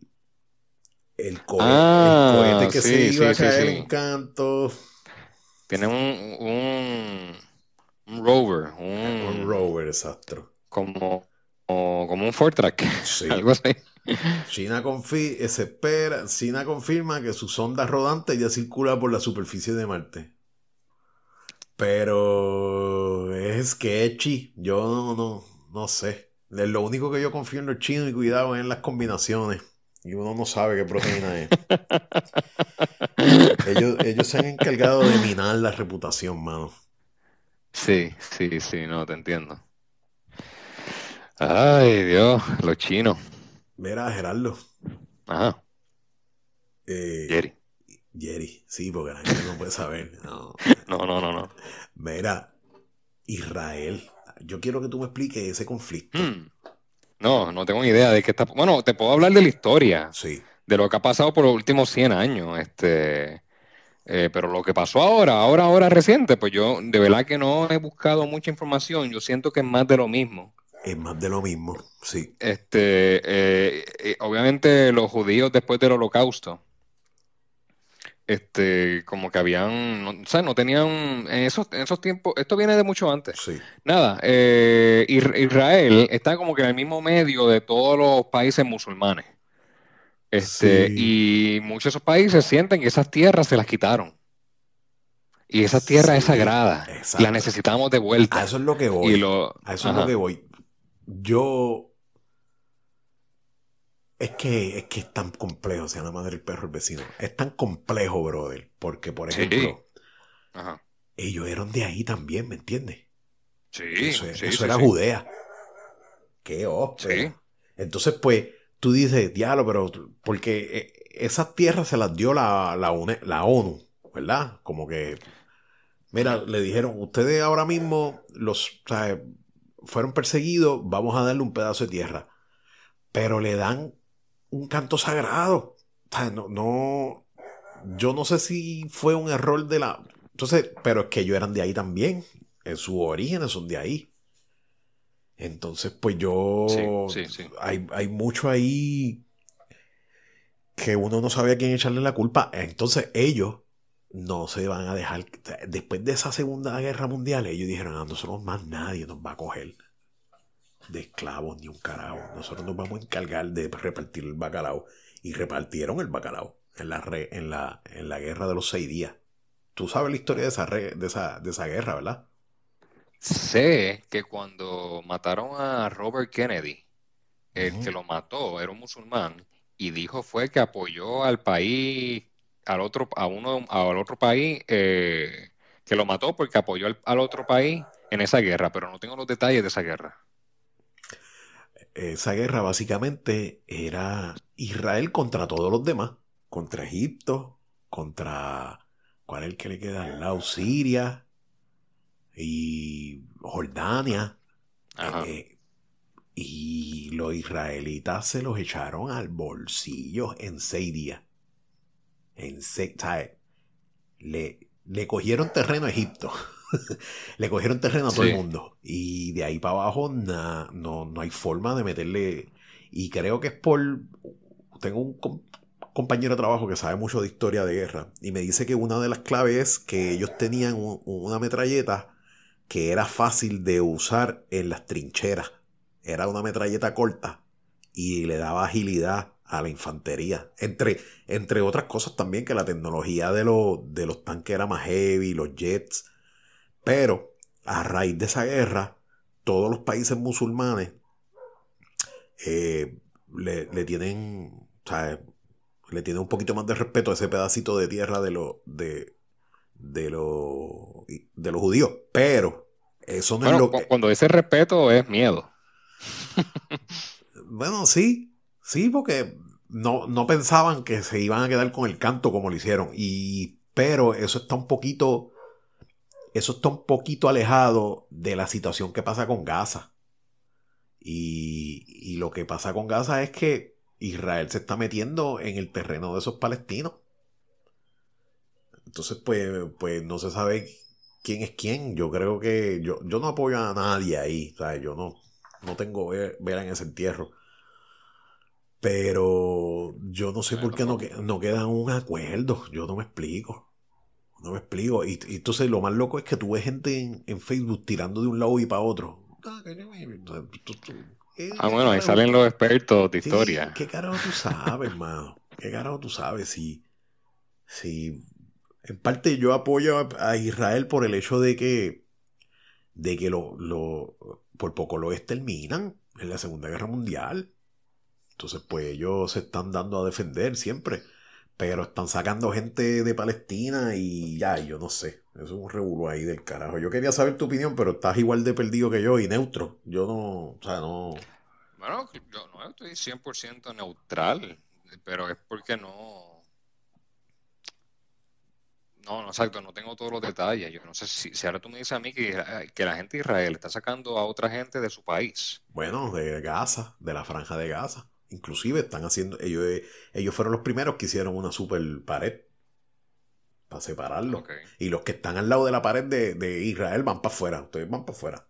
A: El, ah, cohete, que se iba a caer en canto.
B: Tienen un, un, un rover. Un,
A: un rover, exacto.
B: Como, como un Fortrack. Sí. Algo así.
A: China, espera, China confirma que su sonda rodante ya circula por la superficie de Marte. Pero es sketchy. Yo no, no, no sé. Lo único que yo confío en los chinos y cuidado es en las combinaciones. Y uno no sabe qué proteína es. ellos, ellos se han encargado de minar la reputación, mano.
B: Sí, sí, sí, no, te entiendo. Ay, Dios, los chinos.
A: Mira, Gerardo.
B: Ajá.
A: Eh,
B: Jerry.
A: Jerry, sí, porque la gente no puede saber.
B: No. no, no, no, no.
A: Mira, Israel. Yo quiero que tú me expliques ese conflicto. Hmm.
B: No, no tengo ni idea de qué está. Bueno, te puedo hablar de la historia.
A: Sí.
B: De lo que ha pasado por los últimos 100 años. Este. Eh, pero lo que pasó ahora, ahora, ahora reciente, pues yo de verdad que no he buscado mucha información. Yo siento que es más de lo mismo.
A: Es más de lo mismo, sí.
B: Este, eh, eh, obviamente los judíos después del holocausto, este, como que habían, no, o sea, no tenían, en esos, en esos tiempos, esto viene de mucho antes.
A: Sí.
B: Nada, eh, Israel está como que en el mismo medio de todos los países musulmanes. Este, Y muchos de esos países sienten que esas tierras se las quitaron. Y esa tierra es sagrada. La necesitamos de vuelta.
A: A eso es lo que voy. a eso es lo que voy. Yo es que, es que es tan complejo, sea la madre el perro el vecino. Es tan complejo, brother. Porque, por ejemplo, ellos eran de ahí también, ¿me entiendes?
B: Sí.
A: Eso, eso era Judea. Qué hostia. Entonces, pues, tú dices, diablo, pero porque eh, esas tierras se las dio la, la, la ONU, ¿verdad? Como que, mira, le dijeron, ustedes ahora mismo los, fueron perseguidos, vamos a darle un pedazo de tierra. Pero le dan un canto sagrado. no, no, yo no sé si fue un error de la... Entonces, pero es que ellos eran de ahí también. En sus orígenes son de ahí. Entonces, pues yo... Hay, hay mucho ahí que uno no sabe a quién echarle la culpa. Entonces ellos no se van a dejar... Después de esa Segunda Guerra Mundial, ellos dijeron, a ah, nosotros más nadie nos va a coger de esclavos ni un carajo. Nosotros nos vamos a encargar de repartir el bacalao. Y repartieron el bacalao en la, en la, en la guerra de los seis días. Tú sabes la historia de esa, de esa, de esa guerra, ¿verdad?
B: Sé que cuando mataron a Robert Kennedy, el que lo mató era un musulmán y dijo fue que apoyó al país, al otro, a uno, al otro país, eh, que lo mató porque apoyó al otro país en esa guerra, pero no tengo los detalles de esa guerra
A: esa guerra básicamente era Israel contra todos los demás, contra Egipto, contra, ¿cuál es el que le queda al lado? Siria y Jordania. Eh, y los israelitas se los echaron al bolsillo en seis días. En Le, le cogieron terreno a Egipto. le cogieron terreno a todo el mundo. Y de ahí para abajo no, no hay forma de meterle. Y creo que es por. Tengo un compañero de trabajo que sabe mucho de historia de guerra. Y me dice que una de las claves es que ellos tenían una metralleta que era fácil de usar en las trincheras. Era una metralleta corta y le daba agilidad a la infantería. Entre, entre otras cosas también que la tecnología de, de los tanques era más heavy, los jets pero a raíz de esa guerra, todos los países musulmanes eh, le, tienen, le tienen un poquito más de respeto a ese pedacito de tierra de, lo, de, de, lo, de los judíos. Pero eso no es lo que...
B: Cuando ese respeto es miedo.
A: bueno, sí, sí, porque no, no pensaban que se iban a quedar con el canto como lo hicieron. Y, pero eso está un poquito eso está un poquito alejado de la situación que pasa con Gaza. Y, lo que pasa con Gaza es que Israel se está metiendo en el terreno de esos palestinos. Entonces, pues, pues no se sabe quién es quién. Yo creo que yo, yo no apoyo a nadie ahí. yo no, no tengo ver en ese entierro. Pero yo no sé por qué no, no queda un acuerdo. Yo no me explico. No me explico. Y, entonces lo más loco es que tú ves gente en, Facebook tirando de un lado y para otro.
B: Ah, bueno, ahí salen los expertos de historia.
A: ¿Qué carajo tú sabes, hermano? ¿Qué carajo tú sabes? Si, si en parte yo apoyo a, Israel por el hecho de que, de que lo, lo, por poco lo exterminan en la Segunda Guerra Mundial. Entonces, pues ellos se están dando a defender siempre. Pero están sacando gente de Palestina y ya, yo no sé. Eso es un revuelo ahí del carajo. Yo quería saber tu opinión, pero estás igual de perdido que yo y neutro. Yo no, o sea, no.
B: Bueno, yo no estoy 100% neutral, pero es porque no. No, no, exacto, no tengo todos los detalles. Yo no sé si, si ahora tú me dices a mí que, que la gente de Israel está sacando a otra gente de su país.
A: Bueno, de Gaza, de la franja de Gaza. Inclusive están haciendo, ellos, ellos fueron los primeros que hicieron una super pared para separarlo. Y los que están al lado de la pared de, Israel van para afuera, ustedes van para afuera.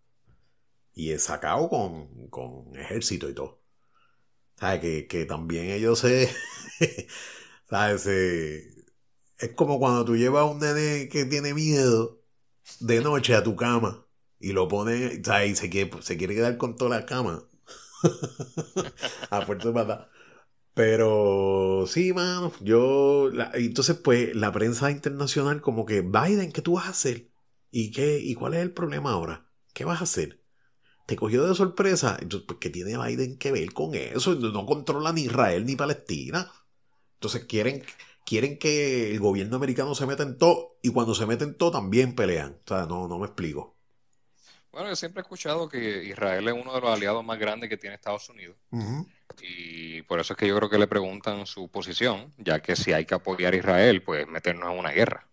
A: Y es sacado con, con ejército y todo. ¿Sabes? Que, que también ellos se, ¿sabes? Se, Es como cuando tú llevas a un nene que tiene miedo de noche a tu cama y lo pones, sea, y se quiere, se quiere quedar con toda la cama. a fuerza de. Pero sí, mano, yo. entonces, pues, la prensa internacional, como que, Biden, ¿qué tú vas a hacer? ¿Y qué? ¿Y cuál es el problema ahora? ¿Qué vas a hacer? Te cogió de sorpresa. Entonces, pues, ¿qué tiene Biden que ver con eso? No controla ni Israel ni Palestina. Entonces, quieren, quieren que el gobierno americano se meta en todo y cuando se mete en todo también pelean. O sea, no, no me explico.
B: Bueno, yo siempre he escuchado que Israel es uno de los aliados más grandes que tiene Estados Unidos. Y por eso es que yo creo que le preguntan su posición, ya que si hay que apoyar a Israel, pues meternos en una guerra.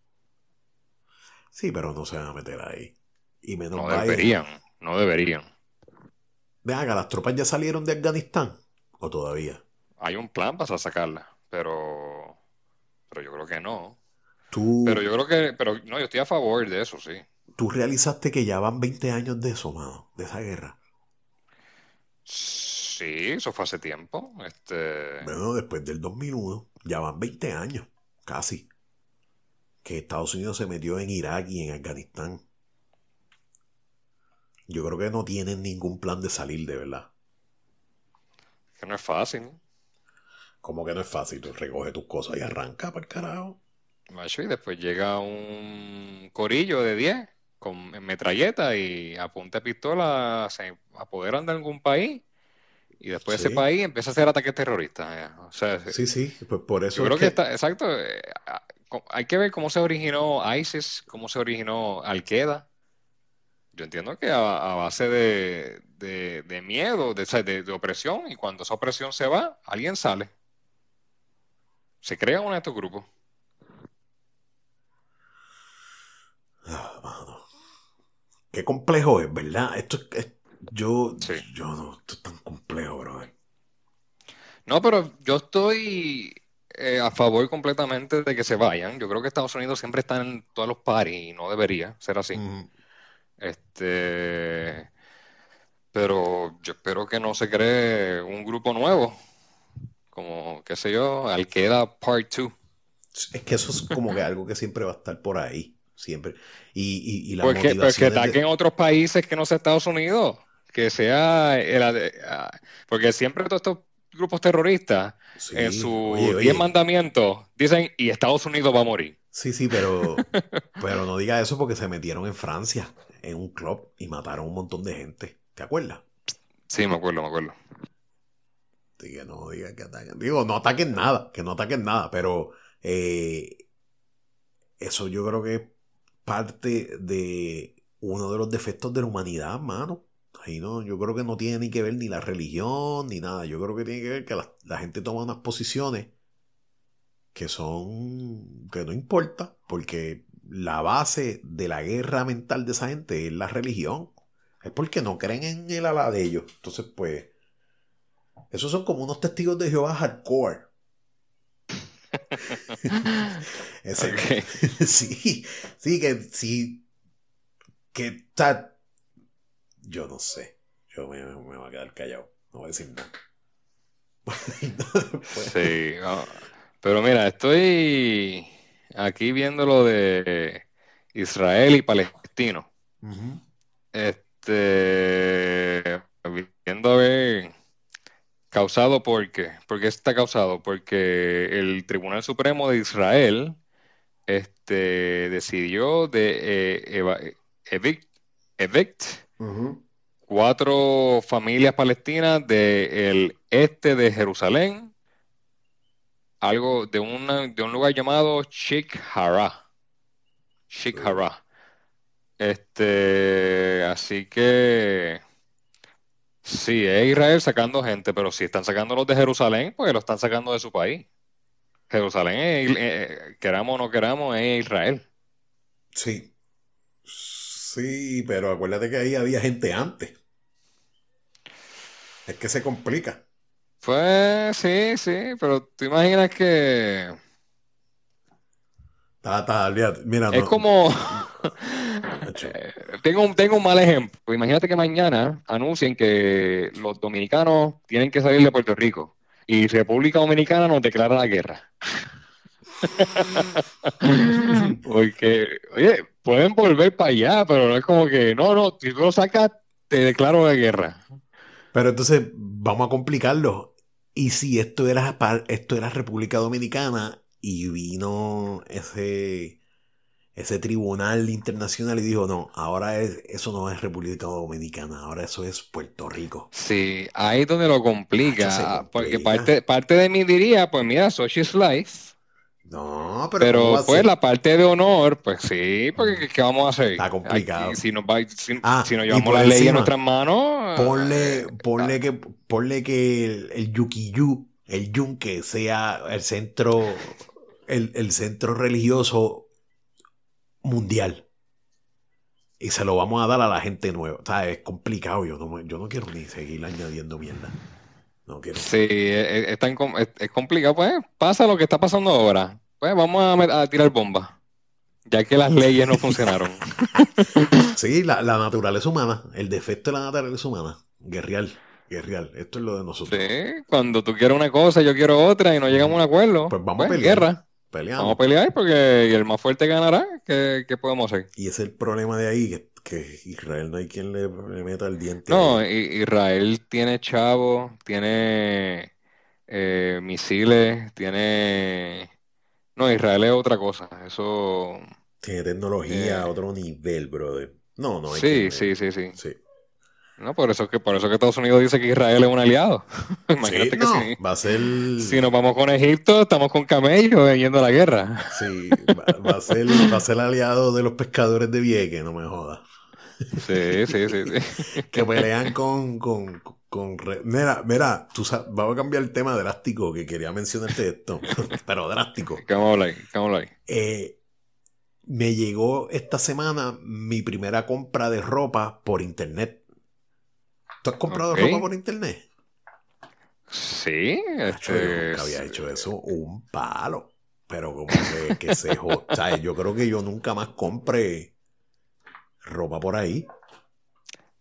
A: Sí, pero no se van a meter ahí. Y menos
B: no deberían, no deberían.
A: Vean, ¿las tropas ya salieron de Afganistán? ¿O todavía?
B: Hay un plan para sacarlas, pero, pero yo creo que no. ¿Tú... Pero yo creo que, pero no, yo estoy a favor de eso, sí
A: tú realizaste que ya van 20 años de eso, mano, de esa guerra.
B: Sí, eso fue hace tiempo. Este...
A: Bueno, después del 2001, ya van 20 años, casi, que Estados Unidos se metió en Irak y en Afganistán. Yo creo que no tienen ningún plan de salir, de verdad.
B: Que no es fácil.
A: Como que no es fácil? Tú recoge tus cosas y arranca para el carajo.
B: Macho, y después llega un corillo de 10 con metralleta y apunte pistola, se apoderan de algún país y después ese país empieza a hacer ataques terroristas.
A: sí, sí, pues por eso.
B: Yo creo que... está, exacto, eh, hay que ver cómo se originó ISIS, cómo se originó Al-Qaeda. Yo entiendo que a, base de, de, miedo, de, de, opresión, y cuando esa opresión se va, alguien sale. Se crea uno de estos grupos.
A: Ah, Qué complejo es, ¿verdad? Esto es. Yo, yo no, esto es tan complejo, brother.
B: No, pero yo estoy eh, a favor completamente de que se vayan. Yo creo que Estados Unidos siempre está en todos los paris y no debería ser así. Este. Pero yo espero que no se cree un grupo nuevo. Como, qué sé yo, Al Qaeda Part 2.
A: Es que eso es como que algo que siempre va a estar por ahí siempre. Y, y, la
B: pues que, pues que ataquen otros países que no sea Estados Unidos, que sea, ah, porque siempre todos estos grupos terroristas en sus 10 mandamientos dicen, y Estados Unidos va a morir.
A: Sí, sí, pero, pero no diga eso porque se metieron en Francia, en un club, y mataron un montón de gente. ¿Te acuerdas?
B: Sí, me acuerdo, me acuerdo.
A: Diga, no diga que ataquen. Digo, no ataquen nada, que no ataquen nada, pero eh, eso yo creo que parte de uno de los defectos de la humanidad, mano. Ahí no, yo creo que no tiene ni que ver ni la religión ni nada. Yo creo que tiene que ver que la, gente toma unas posiciones que son. que no importa, porque la base de la guerra mental de esa gente es la religión. Es porque no creen en el ala de ellos. Entonces, pues. Esos son como unos testigos de Jehová hardcore. sí, sí, que sí, que está, yo no sé, yo me, me, voy a quedar callado, no voy a decir nada.
B: sí, pero mira, estoy aquí viendo lo de Israel y Palestino. Este, viendo a ver Causado por qué? ¿Por qué está causado? Porque el Tribunal Supremo de Israel este, decidió de eh, evict, cuatro familias palestinas del este de Jerusalén, algo de, una, de un lugar llamado Sheikh Hara. Sheikh Hara. Este, así que Sí, es Israel sacando gente, pero si están sacando los de Jerusalén, pues lo están sacando de su país. Jerusalén, eh, eh, queramos o no queramos, es Israel.
A: Sí. Sí, pero acuérdate que ahí había gente antes. Es que se complica.
B: Pues sí, sí, pero tú imaginas que...
A: Mira,
B: es como... Tengo, un, tengo un mal ejemplo. Imagínate que mañana anuncien que los dominicanos tienen que salir de Puerto Rico y República Dominicana nos declara la guerra. Porque, oye, pueden volver para allá, pero no es como que, no, no, si tú lo sacas, te declaro la guerra.
A: Pero entonces, vamos a complicarlo. Y si esto era, esto era República Dominicana y vino ese ese tribunal internacional y dijo, no, ahora es, eso no es República Dominicana, ahora eso es Puerto Rico.
B: Sí, ahí es donde lo complica, porque parte, parte de mí diría, pues mira, Sochi Slice.
A: No,
B: pero, pero pues la parte de honor, pues sí, porque ¿qué vamos a hacer?
A: Está complicado.
B: si, nos, si, ah, nos llevamos la ley en nuestras manos.
A: Ponle, eh, ponle que, ponle que el, el Yukiyu, el Yunque, sea el centro, el, el centro religioso mundial. Y se lo vamos a dar a la gente nueva. O sea, es complicado. Yo no, yo no quiero ni seguir añadiendo mierda. No quiero.
B: Sí, es, es, complicado. Pues pasa lo que está pasando ahora. Pues vamos a, tirar bombas. Ya que las leyes no funcionaron.
A: sí, la, la, naturaleza humana. El defecto de la naturaleza humana. Guerreal. Guerreal. Esto es lo de nosotros.
B: Sí, cuando tú quieres una cosa, yo quiero otra y no llegamos a un acuerdo.
A: Pues vamos a pues, pelear.
B: Guerra. Vamos a pelear porque el más fuerte ganará. ¿Qué, podemos hacer?
A: Y ese es el problema de ahí, que, Israel no hay quien le, meta el diente.
B: No, Israel tiene chavo, tiene eh, misiles, tiene... No, Israel es otra cosa. Eso...
A: Tiene tecnología a eh, otro nivel, brother. No, no hay
B: Sí, sí, sí, sí. Sí. No, por eso que por eso que Estados Unidos dice que Israel es un aliado.
A: Imagínate que si,
B: va a ser... si nos vamos con Egipto, estamos con camellos yendo a la guerra.
A: Sí, va, a ser, va a ser aliado de los pescadores de Vieques, no me jodas.
B: Sí, sí, sí, sí.
A: que pelean con, con, con, Mira, mira, tú sabes, vamos a cambiar el tema drástico que quería mencionarte esto, pero drástico.
B: ¿Qué vamos a hablar?
A: Eh, me llegó esta semana mi primera compra de ropa por internet. ¿Tú has comprado ropa por internet?
B: Sí,
A: este... Yo había hecho eso un palo. Pero como que, que se joda. yo creo que yo nunca más compré ropa por ahí.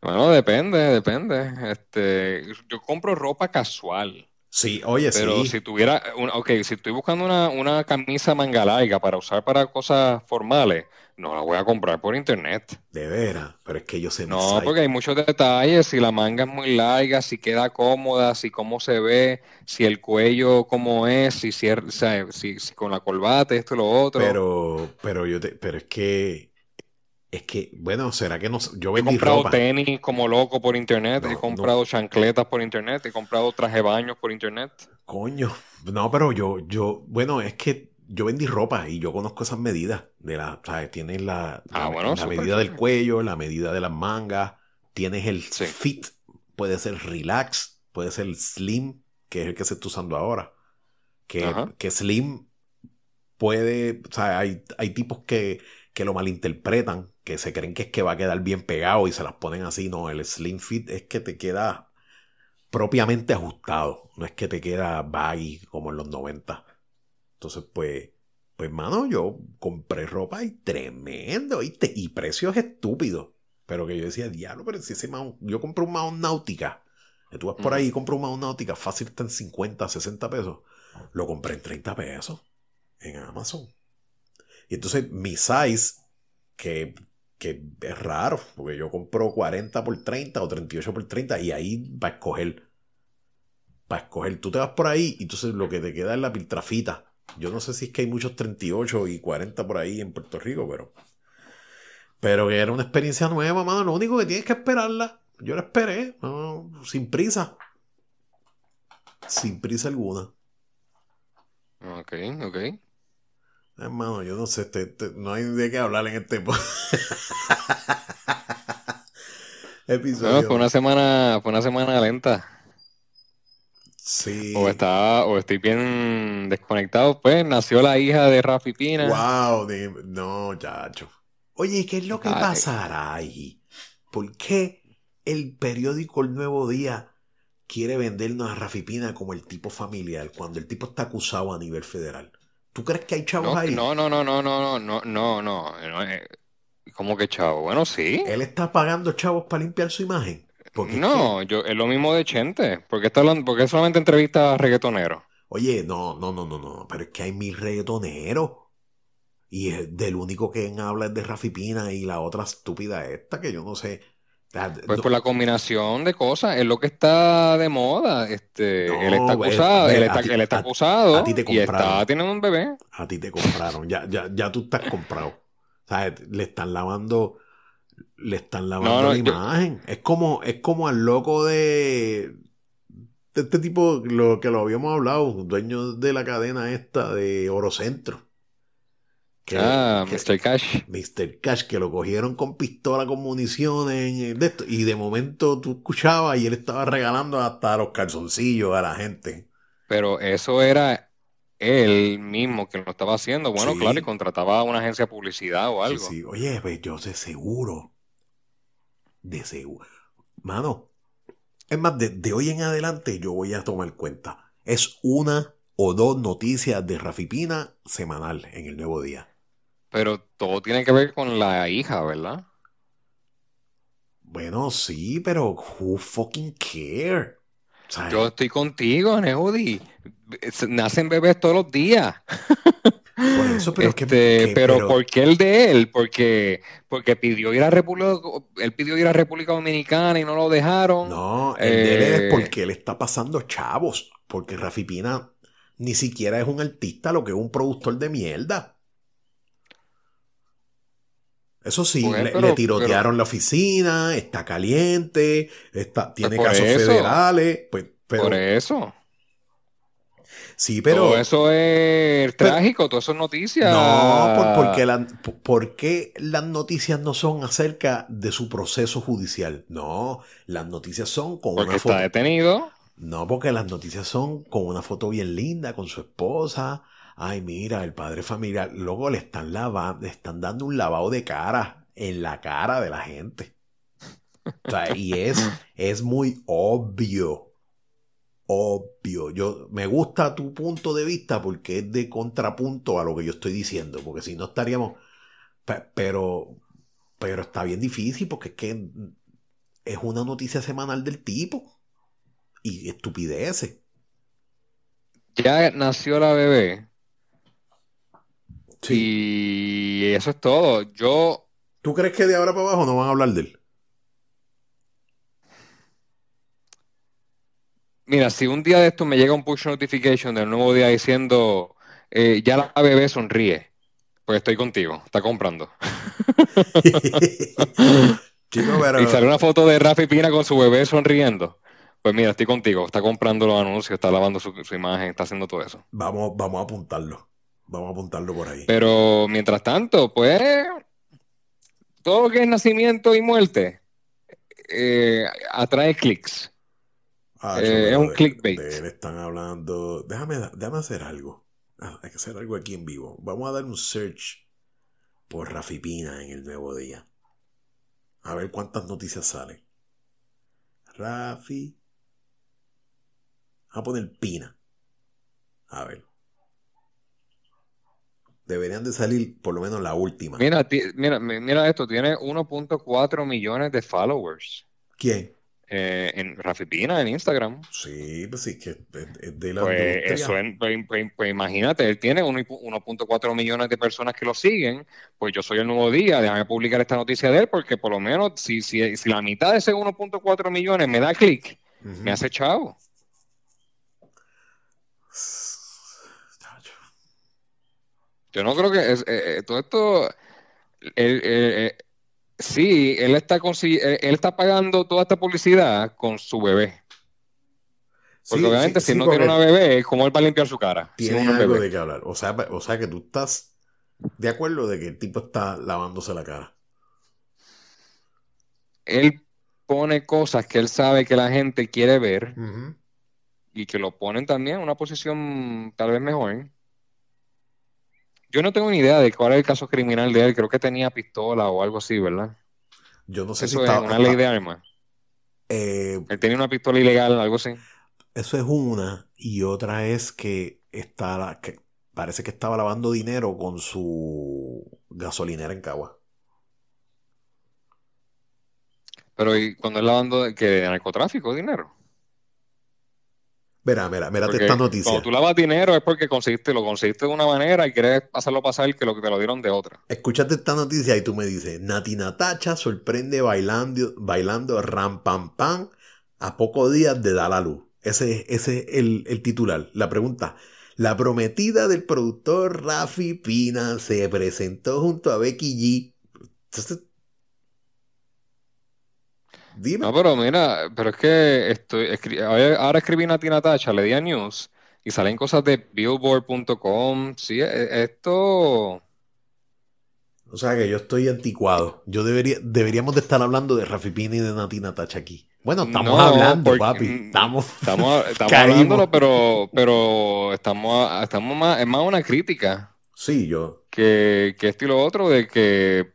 B: Bueno, depende, depende. Este, yo compro ropa casual.
A: Sí, oye,
B: Pero si tuviera, ok, si estoy buscando una, una camisa manga larga para usar para cosas formales, no la voy a comprar por internet.
A: De veras, pero es que yo sé
B: No, porque hay muchos detalles, si la manga es muy larga, si queda cómoda, si cómo se ve, si el cuello cómo es, si, si, si, con la corbata, esto y lo otro.
A: Pero, pero yo te, pero es que es que, bueno, será que no yo
B: vendí He comprado tenis como loco por internet, he comprado chancletas por internet, he comprado traje baños por internet.
A: Coño, no, pero yo, yo, bueno, es que yo vendí ropa y yo conozco esas medidas. De la, ¿sabes? Tienes la, la, ah, medida del cuello, la medida de las mangas, tienes el fit, puede ser relax, puede ser slim, que es el que se está usando ahora. Que, que slim puede, o sea, hay, hay tipos que, que lo malinterpretan, que se creen que es que va a quedar bien pegado y se las ponen así. No, el slim fit es que te queda propiamente ajustado, no es que te queda baggy como en los 90. Entonces, pues, pues, mano, yo compré ropa y tremendo, ¿viste? Y precios estúpidos. Pero que yo decía, diablo, pero si ese mount, yo compré un mount náutica. Que tú vas por ahí y compras un mount náutica, fácil está en 50, 60 pesos. Lo compré en 30 pesos en Amazon. Y entonces mi size, que, que es raro, porque yo compro 40 por 30 o 38 por 30 y ahí va a escoger. Para escoger, tú te vas por ahí y entonces lo que te queda es la piltrafita yo no sé si es que hay muchos 38 y 40 por ahí en Puerto Rico, pero. Pero que era una experiencia nueva, mano. Lo único que tienes que esperarla. Yo la esperé, sin prisa. Sin prisa alguna.
B: Ok, ok.
A: Hermano, yo no sé, no hay de qué hablar en este
B: episodio. fue una semana, fue una semana lenta.
A: Sí.
B: O, estaba, o estoy bien desconectado. Pues nació la hija de Rafi Pina.
A: Wow, no, chacho. Oye, ¿qué es lo que pasará ahí? ¿Por qué el periódico El Nuevo Día quiere vendernos a Rafi Pina como el tipo familiar cuando el tipo está acusado a nivel federal? ¿Tú crees que hay chavos ahí?
B: No, no, no, no, no, no, no, no, no. Eh, ¿Cómo que chavo? Bueno, sí.
A: Él está pagando chavos para limpiar su imagen
B: no, yo, es lo mismo de Chente. ¿Por qué, está hablando, porque solamente entrevista a reggaetoneros?
A: Oye, no, no, no, no, no, pero es que hay mil reggaetoneros. Y del único que habla es de Rafi Pina y la otra estúpida esta que yo no sé.
B: Pues por la combinación de cosas, es lo que está de moda. Este, él está acusado, él, está, acusado a, ti te y está teniendo un bebé.
A: A ti te compraron, ya, ya, ya tú estás comprado. O sea, le están lavando, le están lavando la imagen. Es como, es como al loco de, de este tipo, lo que lo habíamos hablado, dueño de la cadena esta de Oro Centro
B: ah, Mr. Cash.
A: Mr. Cash, que lo cogieron con pistola, con municiones de esto, y de momento tú escuchabas y él estaba regalando hasta los calzoncillos a la gente.
B: Pero eso era él mismo que lo estaba haciendo. Bueno, claro, y contrataba a una agencia de publicidad o algo. Sí,
A: Oye, pues yo de seguro. De seguro. Mano, es más, de, de hoy en adelante yo voy a tomar cuenta. Es una o dos noticias de Rafipina semanal en el nuevo día.
B: Pero todo tiene que ver con la hija, ¿verdad?
A: Bueno, sí, pero who fucking care?
B: Yo estoy contigo, Neudi. Nacen bebés todos los días. Por eso, pero, este, pero, ¿por qué el de él? Porque, porque pidió ir a República, él pidió ir a República Dominicana y no lo dejaron.
A: No, el de él es eh, porque él está pasando chavos. Porque Rafi Pina ni siquiera es un artista, lo que es un productor de mierda. Eso sí, pues, le, tirotearon la oficina, está caliente, está, tiene pues casos federales. Pues,
B: por eso.
A: Sí, pero.
B: Todo eso es trágico, todas esas noticias.
A: No, porque, la, porque las noticias no son acerca de su proceso judicial. No, las noticias son con
B: una foto. está detenido.
A: No, porque las noticias son con una foto bien linda, con su esposa, ay, mira, el padre familiar, luego le están lavando, le están dando un lavado de cara en la cara de la gente. O sea, y es, es muy obvio. Obvio. Yo, me gusta tu punto de vista porque es de contrapunto a lo que yo estoy diciendo. Porque si no estaríamos. Pero. Pero está bien difícil porque es que es una noticia semanal del tipo. Y estupideces.
B: Ya nació la bebé. Y eso es todo. Yo.
A: ¿Tú crees que de ahora para abajo no van a hablar de él?
B: Mira, si un día de esto me llega un push notification del nuevo día diciendo eh, ya la bebé sonríe, pues estoy contigo, está comprando. Y sale una foto de Rafi Pina con su bebé sonriendo. Pues mira, estoy contigo, está comprando los anuncios, está lavando su, su imagen, está haciendo todo eso.
A: Vamos, vamos a apuntarlo. Vamos a apuntarlo por ahí.
B: Pero mientras tanto, pues, todo lo que es nacimiento y muerte eh, atrae clics. Ah, eh, es un clickbait.
A: están hablando. Déjame, déjame hacer algo. Ah, hay que hacer algo aquí en vivo. Vamos a dar un search por Rafi Pina en el nuevo día. A ver cuántas noticias salen. Rafi. Vamos a poner Pina. A ver deberían de salir por lo menos la última.
B: Mira, mira, mira esto, tiene 1.4 millones de followers.
A: ¿Quién?
B: Eh, en Rafi Pina, en Instagram.
A: Sí, pues sí, que es de la
B: pues, eso pues, pues, pues, imagínate, él tiene 1.4 millones de personas que lo siguen, pues yo soy el nuevo día, déjame publicar esta noticia de él, porque por lo menos si, si, si la mitad de ese 1.4 millones me da clic, me hace chavo. Yo no creo que es, eh, eh, todo esto. Eh, sí, él está, él está pagando toda esta publicidad con su bebé. Porque obviamente si no tiene una bebé, ¿cómo él va a limpiar su cara?
A: Tiene algo de qué hablar. O sea, o sea que tú estás de acuerdo de que el tipo está lavándose la cara.
B: Él pone cosas que él sabe que la gente quiere ver y que lo ponen también en una posición tal vez mejor. Yo no tengo ni idea de cuál es el caso criminal de él. Creo que tenía pistola o algo así, ¿verdad?
A: Yo no sé
B: si es una ley de armas.
A: Eh,
B: él tenía una pistola ilegal, algo así.
A: Eso es una. Y otra es que, está, que parece que estaba lavando dinero con su gasolinera en Cagua.
B: Pero ¿y cuando es lavando que de narcotráfico dinero?
A: Mira, mira, mírate esta noticia.
B: Cuando tú lavas dinero es porque conseguiste, lo conseguiste de una manera y quieres hacerlo pasar que lo que te lo dieron de otra.
A: Escúchate esta noticia y tú me dices, Nati Natacha sorprende bailando, bailando ram pam pam a pocos días de dar la luz. Ese, ese es el, el titular. La pregunta, la prometida del productor Rafi Pina se presentó junto a Becky G. Entonces,
B: no, pero mira, pero es que estoy, ahora escribí Nati Natacha, le di a News y salen cosas de billboard.com. Sí, e, esto...
A: O sea que yo estoy anticuado. Yo debería, deberíamos de estar hablando de Rafi Pina y de Nati Natacha aquí. Bueno, estamos hablando, papi. Estamos,
B: estamos, estamos hablándolo, pero, pero estamos, estamos más, es más una crítica.
A: Sí, yo.
B: Que, que esto y lo otro, de que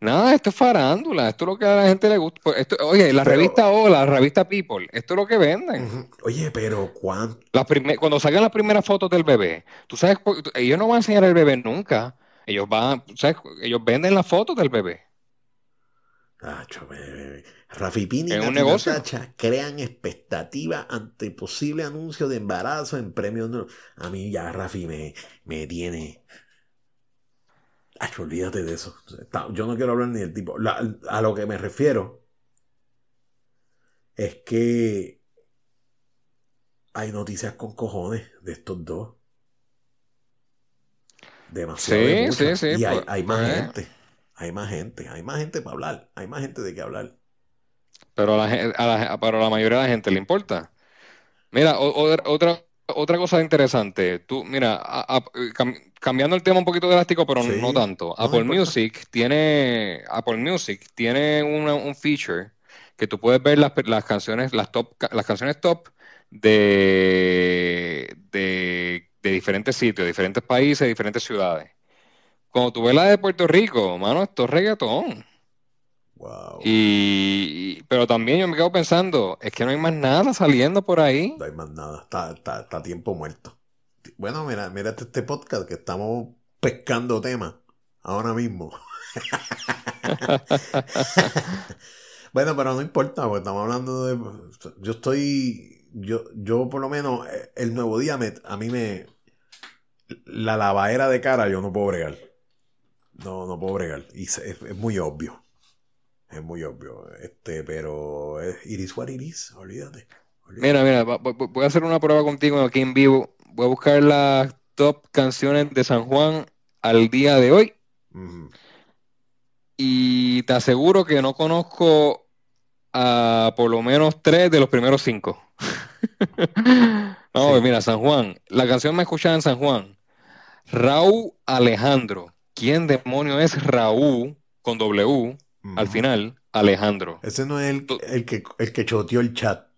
B: Nada, esto es farándula, esto es lo que a la gente le gusta. Pues oye, la revista O, la revista People, esto es lo que venden.
A: Oye, pero ¿cuánto?
B: cuando salgan las primeras fotos del bebé, tú sabes, ellos no van a enseñar el bebé nunca. Ellos van, ¿sabes? Ellos venden las fotos del bebé.
A: Acho, bebé. Rafi Pini y crean expectativas ante posible anuncio de embarazo en premios. A mí ya Rafi me, me tiene Ay, olvídate de eso. Yo no quiero hablar ni del tipo. a lo que me refiero es que hay noticias con cojones de estos dos. Demasiado. Sí, sí, sí. Y hay, más pues. gente. Hay más gente. Hay más gente para hablar. Hay más gente de qué hablar.
B: Pero a la, a la mayoría de la gente le importa. Mira, otra, otra cosa interesante. Tú, mira, cambiando el tema un poquito drástico, pero no tanto. Apple Music tiene Apple Music tiene un feature que tú puedes ver las, las, canciones, las top, las canciones top de, de, diferentes sitios, diferentes países, diferentes ciudades. Cuando tú ves la de Puerto Rico, mano, esto es reggaetón. Wow. Y, pero también yo me quedo pensando, es que no hay más nada saliendo por ahí.
A: No hay más nada, está, está, está tiempo muerto. Bueno, mira, mira este podcast que estamos pescando temas ahora mismo. bueno, pero no importa, porque estamos hablando de. Yo estoy. Yo, yo por lo menos, eh, el nuevo día me, a mí me. La lavadera de cara yo no puedo bregar. No, no puedo bregar. Y es, muy obvio. Es muy obvio. Este, pero Iris what iris, olvídate.
B: Mira, mira, voy a hacer una prueba contigo aquí en vivo voy a buscar las top canciones de San Juan al día de hoy. Y te aseguro que no conozco a por lo menos tres de los primeros cinco. Vamos mira, San Juan. La canción me escuchaba en San Juan. Raúl Alejandro. ¿Quién demonio es Raúl con W al final? Alejandro.
A: Ese no es el, el que, el que choteó el chat.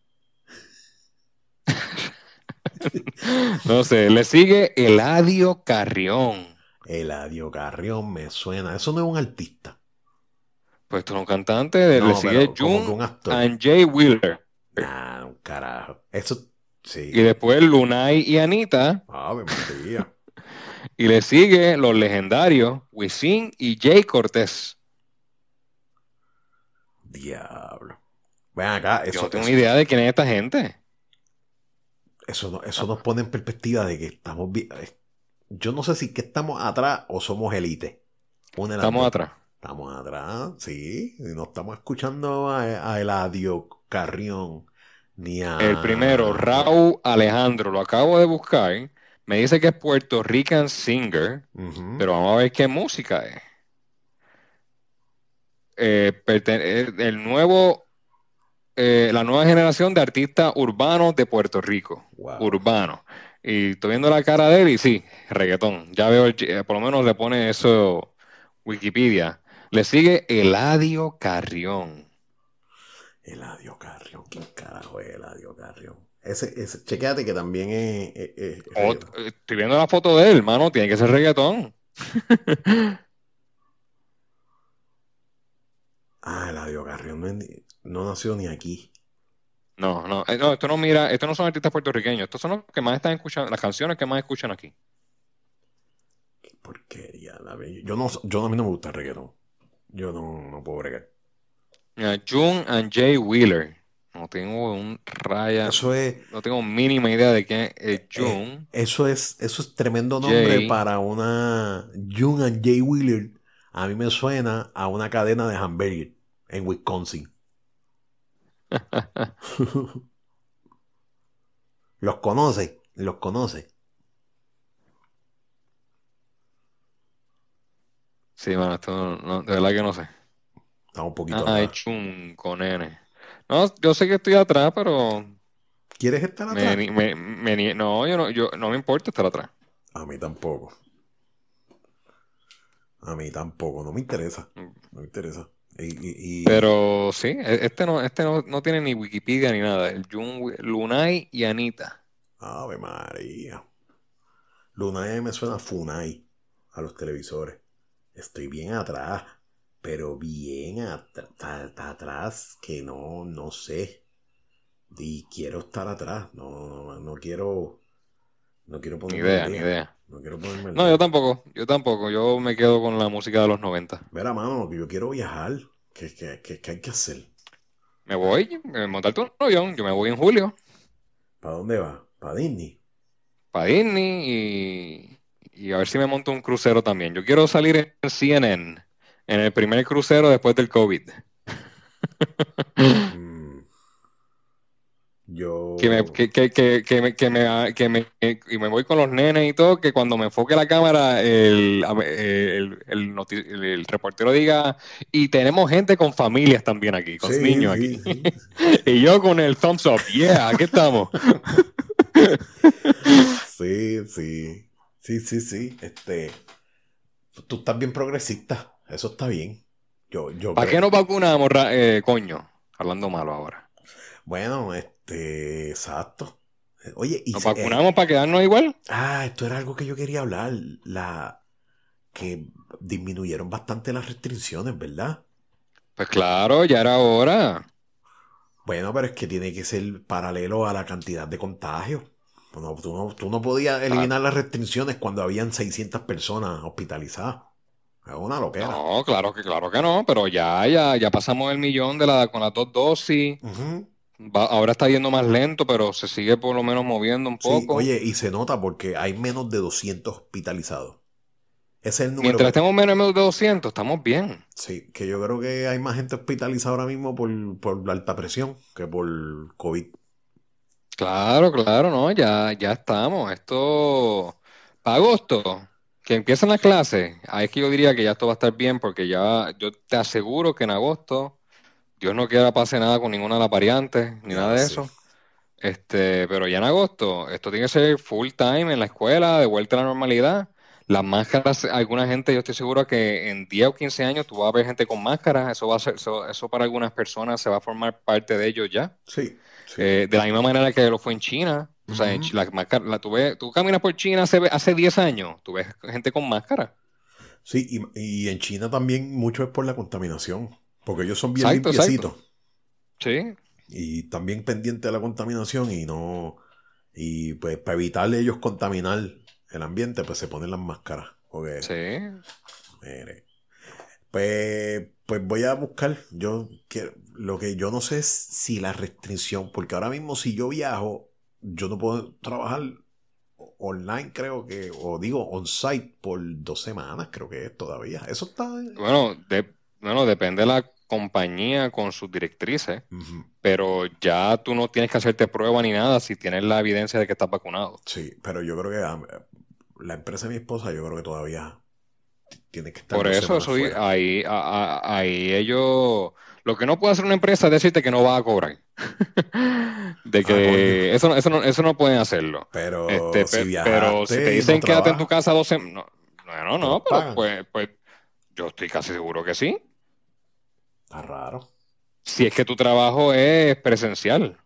B: No sé, le sigue Eladio Carrión.
A: Eladio Carrión me suena. Eso no es un artista.
B: Pues tú es un cantante. le sigue June and Jay Wheeler.
A: Ah, un carajo. Eso sí.
B: Y después Lunay y Anita.
A: Ah, me
B: y le sigue los legendarios Wisin y Jay Cortés.
A: Diablo. Ven acá.
B: Eso, Yo tengo una idea de quién es esta gente
A: eso, eso nos pone en perspectiva de que estamos bien. Yo no sé si que estamos atrás o somos élite.
B: Estamos atrás.
A: Estamos atrás, sí. No estamos escuchando a, Eladio Carrión ni a.
B: El primero, Raúl Alejandro, lo acabo de buscar. Me dice que es Puerto Rican singer, pero vamos a ver qué música es. Eh, eh, el nuevo eh, la nueva generación de artistas urbanos de Puerto Rico. Urbano. Y estoy viendo la cara de él y sí, reggaetón. Ya veo, eh, por lo menos le pone eso Wikipedia. Le sigue Eladio Carrión.
A: Eladio Carrión, ¿qué carajo es Eladio Carrión? Ese, ese, chequéate que también es.
B: estoy viendo la foto de él, hermano, tiene que ser reggaetón.
A: ah, Eladio Carrión no nació ni aquí.
B: No, no, eh, no, esto no mira, estos no son artistas puertorriqueños, estos son los que más están escuchando, las canciones que más escuchan aquí.
A: Qué porquería, la Yo no, yo a mí no me gusta el reggaetón. Yo no, no puedo bregar.
B: June and Jay Wheeler. No tengo un raya.
A: Eso es.
B: No tengo mínima idea de qué es eh, June.
A: eso es, eso es tremendo nombre para una June and Jay Wheeler. A mí me suena a una cadena de hamburger en Wisconsin. los conoce, los conoce.
B: Sí, bueno, esto no, de verdad que no sé.
A: Está un poquito
B: ah, atrás. Chun con N. No, yo sé que estoy atrás, pero.
A: ¿Quieres estar atrás?
B: no, yo no, yo no me importa estar atrás.
A: A mí tampoco. A mí tampoco, no me interesa. No me interesa.
B: Pero sí, e, este no, este no, tiene ni Wikipedia ni nada. El Jun, Lunay y Anita.
A: Ave María. Lunay me suena a Funai a los televisores. Estoy bien atrás, pero bien atrás que no, no sé. Y quiero estar atrás, no, no, quiero, no quiero
B: ponerme. Ni idea, ni idea.
A: No quiero ponerme.
B: No, yo tampoco, yo tampoco. Yo me quedo con la música de los 90.
A: Verá, mano, que yo quiero viajar. ¿Qué, qué, qué, hay que hacer?
B: Me voy, me montar tu avión. Yo me voy en julio.
A: ¿Para dónde va? ¿Para Disney?
B: Para Disney y y a ver si me monto un crucero también. Yo quiero salir en CNN, en el primer crucero después del COVID.
A: Yo...
B: Que me, que, que, que, me, que, me, que me, y me voy con los nenes y todo, que cuando me enfoque la cámara, el, el, el, reportero diga, y tenemos gente con familias también aquí, con niños aquí. y yo con el thumbs up, yeah, aquí estamos.
A: sí, sí. Sí, sí, sí. Este, tú estás bien progresista. Eso está bien. Yo, yo
B: ¿Para qué nos vacunamos, eh, coño? Hablando malo ahora.
A: Bueno, este, exacto. Oye,
B: y ¿Nos vacunamos para quedarnos igual?
A: Ah, esto era algo que yo quería hablar. La que disminuyeron bastante las restricciones, ¿verdad?
B: Pues claro, ya era hora.
A: Bueno, pero es que tiene que ser paralelo a la cantidad de contagios tú, no, podías eliminar las restricciones cuando habían 600 personas hospitalizadas. Es una loquera.
B: No, claro que, claro que no, pero ya, ya, ya pasamos el millón de la, con las dos dosis. Ahora está yendo más lento, pero se sigue por lo menos moviendo un poco.
A: oye, y se nota porque hay menos de 200 hospitalizados. es el número.
B: Mientras estemos menos de 200, estamos bien.
A: Sí, que yo creo que hay más gente hospitalizada ahora mismo por, por la alta presión que por COVID.
B: Claro, claro, no, ya, ya estamos. Esto, para agosto, que empiezan las clases, ahí es que yo diría que ya esto va a estar bien, porque ya yo te aseguro que en agosto, Dios no quiera pase nada con ninguna de las variantes, ni nada de eso. Este, pero ya en agosto, esto tiene que ser full time en la escuela, de vuelta a la normalidad. Las máscaras, alguna gente, yo estoy seguro que en 10 o 15 años tú vas a ver gente con máscaras, eso va a ser, eso, eso para algunas personas se va a formar parte de ellos ya.
A: Sí.
B: Eh, de la misma manera que lo fue en China. O sea, la, tú, tú, caminas por China hace, hace 10 años, tú ves gente con máscara.
A: Sí, y, en China también mucho es por la contaminación, porque ellos son bien limpiecitos.
B: Sí.
A: Y también pendientes de la contaminación y no... Y pues para evitarle ellos contaminar el ambiente, pues se ponen las máscaras.
B: sí.
A: Mire, pues, pues voy a buscar. Yo quiero, lo que yo no sé es si la restricción, porque ahora mismo si yo viajo, yo no puedo trabajar online, creo que, o digo on-site por dos semanas, creo que es todavía. Eso está.
B: Bueno, bueno depende de la compañía con sus directrices, pero ya tú no tienes que hacerte prueba ni nada si tienes la evidencia de que estás vacunado.
A: Sí, pero yo creo que ah, la empresa de mi esposa, yo creo que todavía tiene que estar.
B: Por eso, ahí, ahí ellos. Lo que no puede hacer una empresa es decirte que no va a cobrar. de ah, que eso, eso, no, eso no pueden hacerlo.
A: Pero,
B: este, si, pero si te dicen quédate en tu casa 12 no, no, no, pero pues, pues yo estoy casi seguro que sí.
A: Está raro.
B: Si es que tu trabajo es presencial.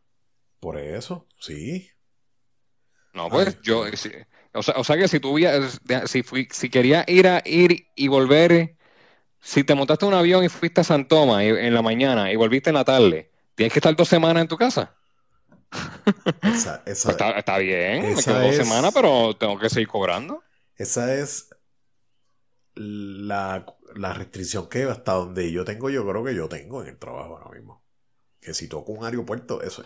A: Por eso, sí.
B: No, pues yo, o sea, o sea que si tú si, fui, si querías ir a ir y volver, si te montaste un avión y fuiste a San Tomás en la mañana y volviste en la tarde, ¿tienes que estar dos semanas en tu casa?
A: Esa,
B: pues está, bien, me quedo dos semanas, pero tengo que seguir cobrando.
A: Esa es la, restricción que hasta donde yo tengo, yo creo que yo tengo en el trabajo ahora mismo. que si toco un aeropuerto, eso,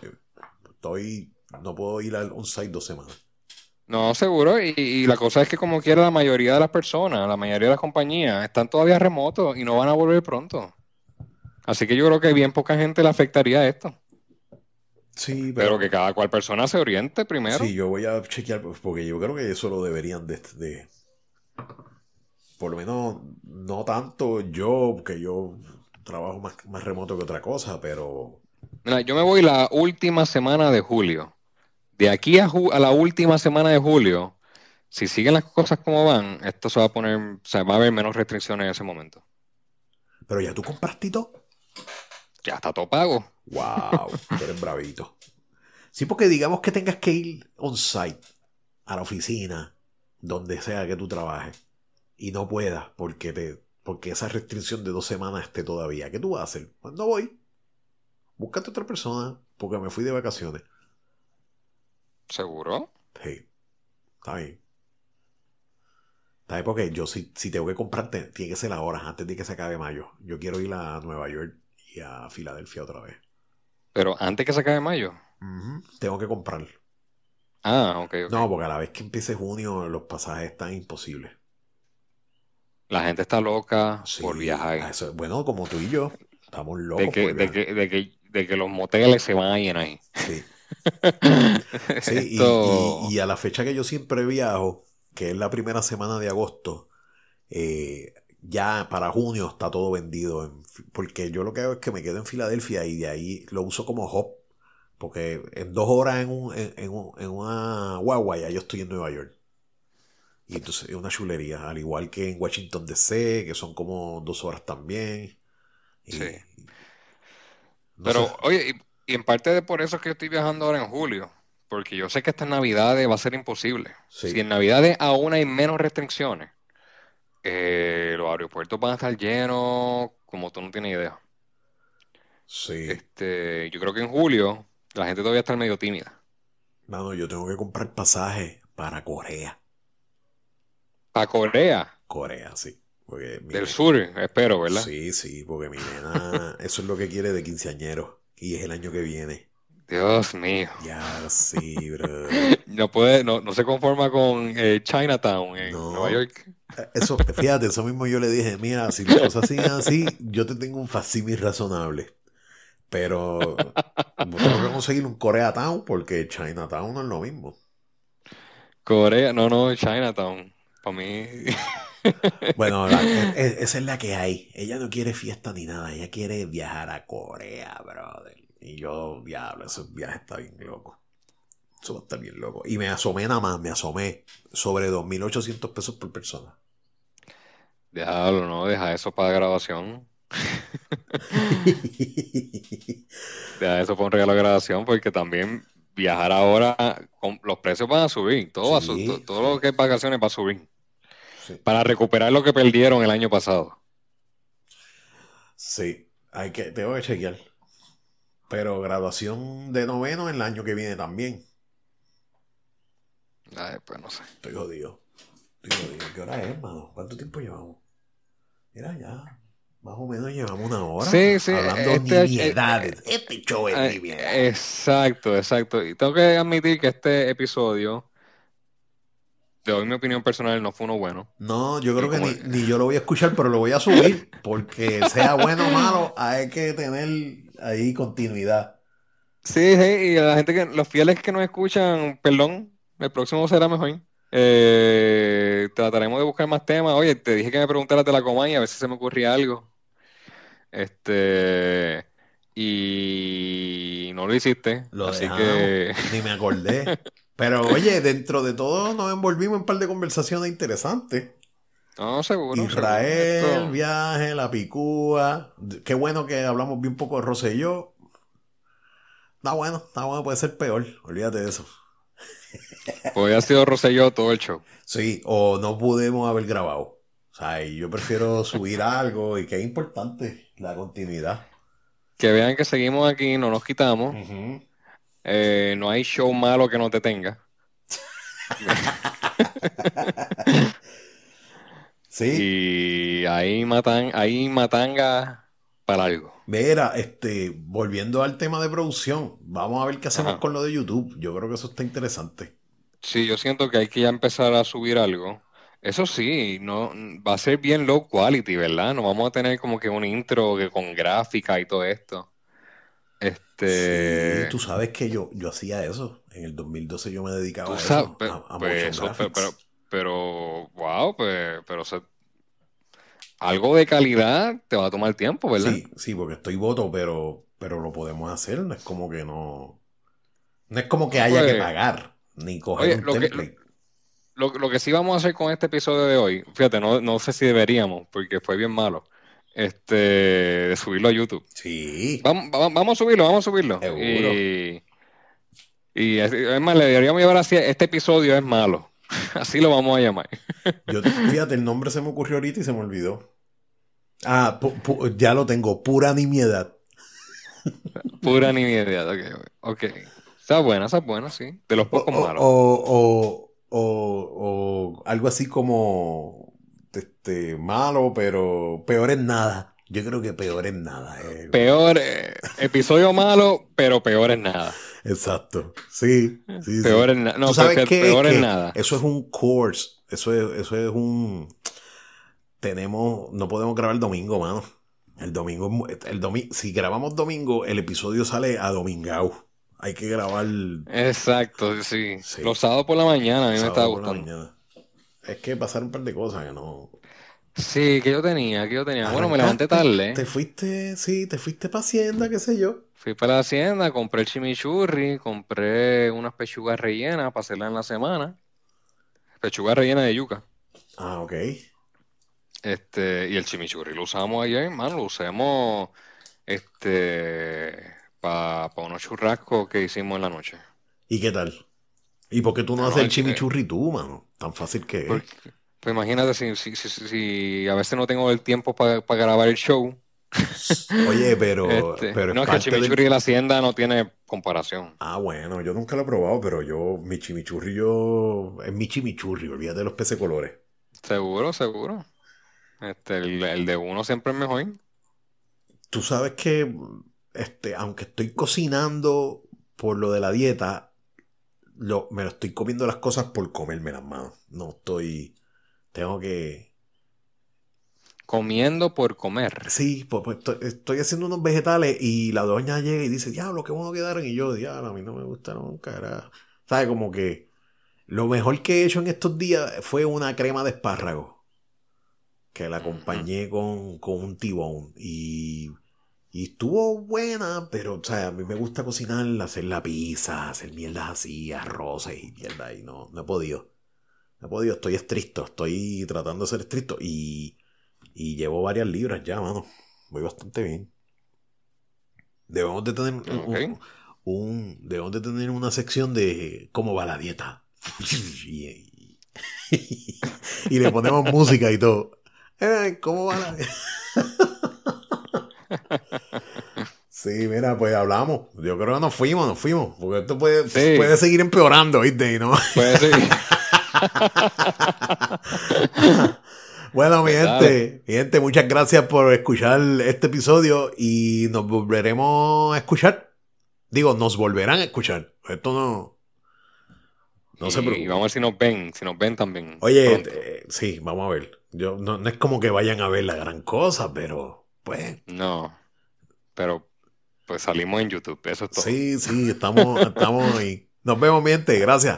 A: estoy, no puedo ir al on-site dos semanas.
B: No, seguro. Y, la cosa es que como quiera la mayoría de las personas, la mayoría de las compañías están todavía remotos y no van a volver pronto. Así que yo creo que bien poca gente le afectaría esto.
A: Sí,
B: pero, que cada cual persona se oriente primero.
A: Sí, yo voy a chequear porque yo creo que eso lo deberían de, de por lo menos no tanto yo, que yo trabajo más, más remoto que otra cosa, pero...
B: Mira, yo me voy la última semana de julio de aquí a, la última semana de julio, si siguen las cosas como van, esto se va a poner, o sea, va a haber menos restricciones en ese momento.
A: Pero ya tú compraste todo.
B: Ya está todo pago.
A: Wow, tú eres bravito. Sí, porque digamos que tengas que ir on site a la oficina, donde sea que tú trabajes, y no puedas porque te, porque esa restricción de dos semanas esté todavía. ¿Qué tú vas a hacer? Pues no voy. Búscate otra persona, porque me fui de vacaciones.
B: ¿Seguro?
A: Sí. Está bien. Está bien porque yo si, si tengo que comprarte, tiene que ser ahora, antes de que se acabe mayo. Yo quiero ir a Nueva York y a Filadelfia otra vez.
B: Pero antes que se acabe mayo.
A: Tengo que comprar.
B: Ah, ok,
A: No, porque a la vez que empiece junio los pasajes están imposibles.
B: La gente está loca por viajar.
A: bueno, como tú y yo, estamos locos.
B: De que, de que, de que, de que los moteles se van a llenar ahí.
A: Sí. sí, y, a la fecha que yo siempre viajo, que es la primera semana de agosto, eh, ya para junio está todo vendido. porque yo lo que hago es que me quedo en Filadelfia y de ahí lo uso como hop. Porque en dos horas en, un, en, una guagua ya yo estoy en Nueva York. Y entonces es una chulería. Al igual que en Washington DC, que son como dos horas también. sí.
B: Pero, oye, y en parte de por eso es que yo estoy viajando ahora en julio, porque yo sé que esta Navidad va a ser imposible. Si en Navidades aún hay menos restricciones, eh, los aeropuertos van a estar llenos como tú no tienes idea.
A: Sí.
B: Este, yo creo que en julio la gente todavía está medio tímida.
A: Mano, yo tengo que comprar pasaje para Corea.
B: ¿Para Corea?
A: Corea, sí.
B: Del sur, espero, ¿verdad?
A: Sí, sí, porque mi nena, eso es lo que quiere de quinceañero. Y es el año que viene.
B: Dios mío.
A: Ya, sí, bro.
B: no puede, no, no se conforma con eh, Chinatown en Nueva York.
A: Eh, eso, fíjate, eso mismo yo le dije, mira, si las cosas siguen así, yo te tengo un facimi razonable. Pero tengo que conseguir un Koreatown porque Chinatown no es lo mismo.
B: Corea, no, no, Chinatown. Para mí.
A: bueno, e, e, esa es la que hay. Ella no quiere fiesta ni nada. Ella quiere viajar a Corea, brother. Y yo, diablo, ese viaje está bien loco. Eso va a estar bien loco. Y me asomé nada más, me asomé sobre 2.800 pesos por persona.
B: Déjalo, no, deja eso para grabación. deja eso para un regalo de grabación porque también viajar ahora, los precios van a subir, todo, todo, lo que es vacaciones va a subir. Para recuperar lo que perdieron el año pasado.
A: Sí, hay que, tengo que chequear. Pero graduación de noveno el año que viene también.
B: Ay, pues no sé.
A: Estoy jodido. Estoy jodido. ¿Qué hora es, hermano? ¿Cuánto tiempo llevamos? Mira, ya. Más o menos llevamos una hora.
B: Sí, sí.
A: Hablando este, de eh, este show es
B: eh, Exacto, exacto. Y tengo que admitir que este episodio te doy mi opinión personal, no fue uno bueno.
A: No, yo creo que ni, yo lo voy a escuchar, pero lo voy a subir, porque sea bueno o malo, hay que tener ahí continuidad.
B: Sí, sí, y a la gente que, los fieles que nos escuchan, perdón, el próximo será mejor. Eh, trataremos de buscar más temas. Oye, te dije que me preguntaras de la Comay, a ver si se me ocurría algo. Este, y no lo hiciste, así que...
A: Ni me acordé. Pero oye, dentro de todo nos envolvimos en un par de conversaciones interesantes.
B: No, seguro.
A: Israel, el viaje, la picúa. Qué bueno que hablamos bien poco de Rosselló. Está bueno, está bueno, puede ser peor. Olvídate de eso.
B: Pues ha sido Rosselló todo el show.
A: Sí, o no pudimos haber grabado. O sea, yo prefiero subir algo y que es importante la continuidad.
B: Que vean que seguimos aquí, no nos quitamos. Eh, no hay show malo que no te tenga.
A: sí.
B: Y ahí matan, ahí matanga para algo.
A: Mira, este, volviendo al tema de producción, vamos a ver qué hacemos con lo de YouTube. Yo creo que eso está interesante.
B: Sí, yo siento que hay que ya empezar a subir algo. Eso sí, no va a ser bien low quality, ¿verdad? No vamos a tener como que un intro que con gráfica y todo esto. Este.
A: Sí, tú sabes que yo, yo hacía eso. En el 2012 yo me dedicaba a eso. a,
B: pues pero, pero, wow, pues, pero algo de calidad te va a tomar tiempo, ¿verdad?
A: Sí, sí, porque estoy voto, pero, pero lo podemos hacer. No es como que no. No es como que haya que pues, pagar, ni coger un template.
B: lo, que sí vamos a hacer con este episodio de hoy, fíjate, no, no sé si deberíamos, porque fue bien malo este, de subirlo a YouTube.
A: Sí.
B: Vamos, vamos, a subirlo, vamos a subirlo. Y, y es más, le deberíamos llevar así, este episodio es malo. Así lo vamos a llamar.
A: Yo, fíjate, el nombre se me ocurrió ahorita y se me olvidó. Ah, ya lo tengo, pura nimiedad.
B: Pura nimiedad, ok. Ok. Está buena, está buena, sí. De los pocos malos.
A: O, o, o, algo así como este, malo, pero peor en nada. Yo creo que peor en nada. Eh.
B: Peor, eh, episodio malo, pero peor en nada.
A: Exacto. Sí, sí
B: Peor en nada. No, sabes peor en nada.
A: Eso es un course. Eso es, eso es un. Tenemos. No podemos grabar el domingo, mano. El domingo. El domingo si grabamos domingo, el episodio sale a domingao. Hay que grabar.
B: Exacto, sí. Los sábados por la mañana, a mí me está gustando
A: es que pasaron un par de cosas que no.
B: Sí, que yo tenía, que yo tenía. Bueno, me levanté tarde.
A: Te fuiste, sí, te fuiste para Hacienda, qué sé yo.
B: Fui para la Hacienda, compré el chimichurri, compré unas pechugas rellenas para hacerlas en la semana. Pechugas rellenas de yuca.
A: Ah, ok.
B: Este, y el chimichurri lo usamos ayer, hermano, lo usamos este para unos churrascos que hicimos en la noche.
A: ¿Y qué tal? ¿Y por qué tú no haces el chimichurri tú, mano? Tan fácil que es. Pues
B: imagínate si, si, si, a veces no tengo el tiempo para grabar el show.
A: Oye, pero, este, pero
B: no, es que el chimichurri de... la hacienda no tiene comparación.
A: Ah, bueno, yo nunca lo he probado, pero yo, mi chimichurri, yo. Es mi chimichurri, olvídate de los peces colores.
B: Seguro, seguro. Este, el, el, de uno siempre es mejor.
A: Tú sabes que, este, aunque estoy cocinando por lo de la dieta, me lo estoy comiendo las cosas por comerme las manos. No estoy. Tengo que.
B: Comiendo por comer.
A: Sí, pues, pues estoy, haciendo unos vegetales y la doña llega y dice, diablo, qué bueno quedaron. Y yo, diablo, a mí no me gustaron, cara. ¿Sabes? Como que lo mejor que he hecho en estos días fue una crema de espárrago. Que la acompañé con, con un tibón. Y y estuvo buena, pero, o sea, a mí me gusta cocinar, hacer la pizza, hacer mierdas así, arroces y mierda, y no, no he podido. No he podido, estoy estricto, estoy tratando de ser estricto y, y llevo varias libras ya, mano. Voy bastante bien. Debemos de tener un, debemos de tener una sección de cómo va la dieta. y, y, le ponemos música y todo. Eh, ¿Cómo va la dieta? Sí, mira, pues hablamos. Yo creo que nos fuimos, nos fuimos. Porque esto puede, puede seguir empeorando, ¿viste? ¿No? Puede seguir. bueno, mi gente, mi gente, muchas gracias por escuchar este episodio y nos volveremos a escuchar. Digo, nos volverán a escuchar. Esto no.
B: No se preocupen. Y vamos a ver si nos ven, si nos ven también.
A: Oye, eh, sí, vamos a ver. Yo, no, no es como que vayan a ver la gran cosa, pero pues.
B: No. Pero pues salimos en YouTube, eso es todo.
A: Sí, sí, estamos, estamos ahí. Nos vemos, miente, gracias.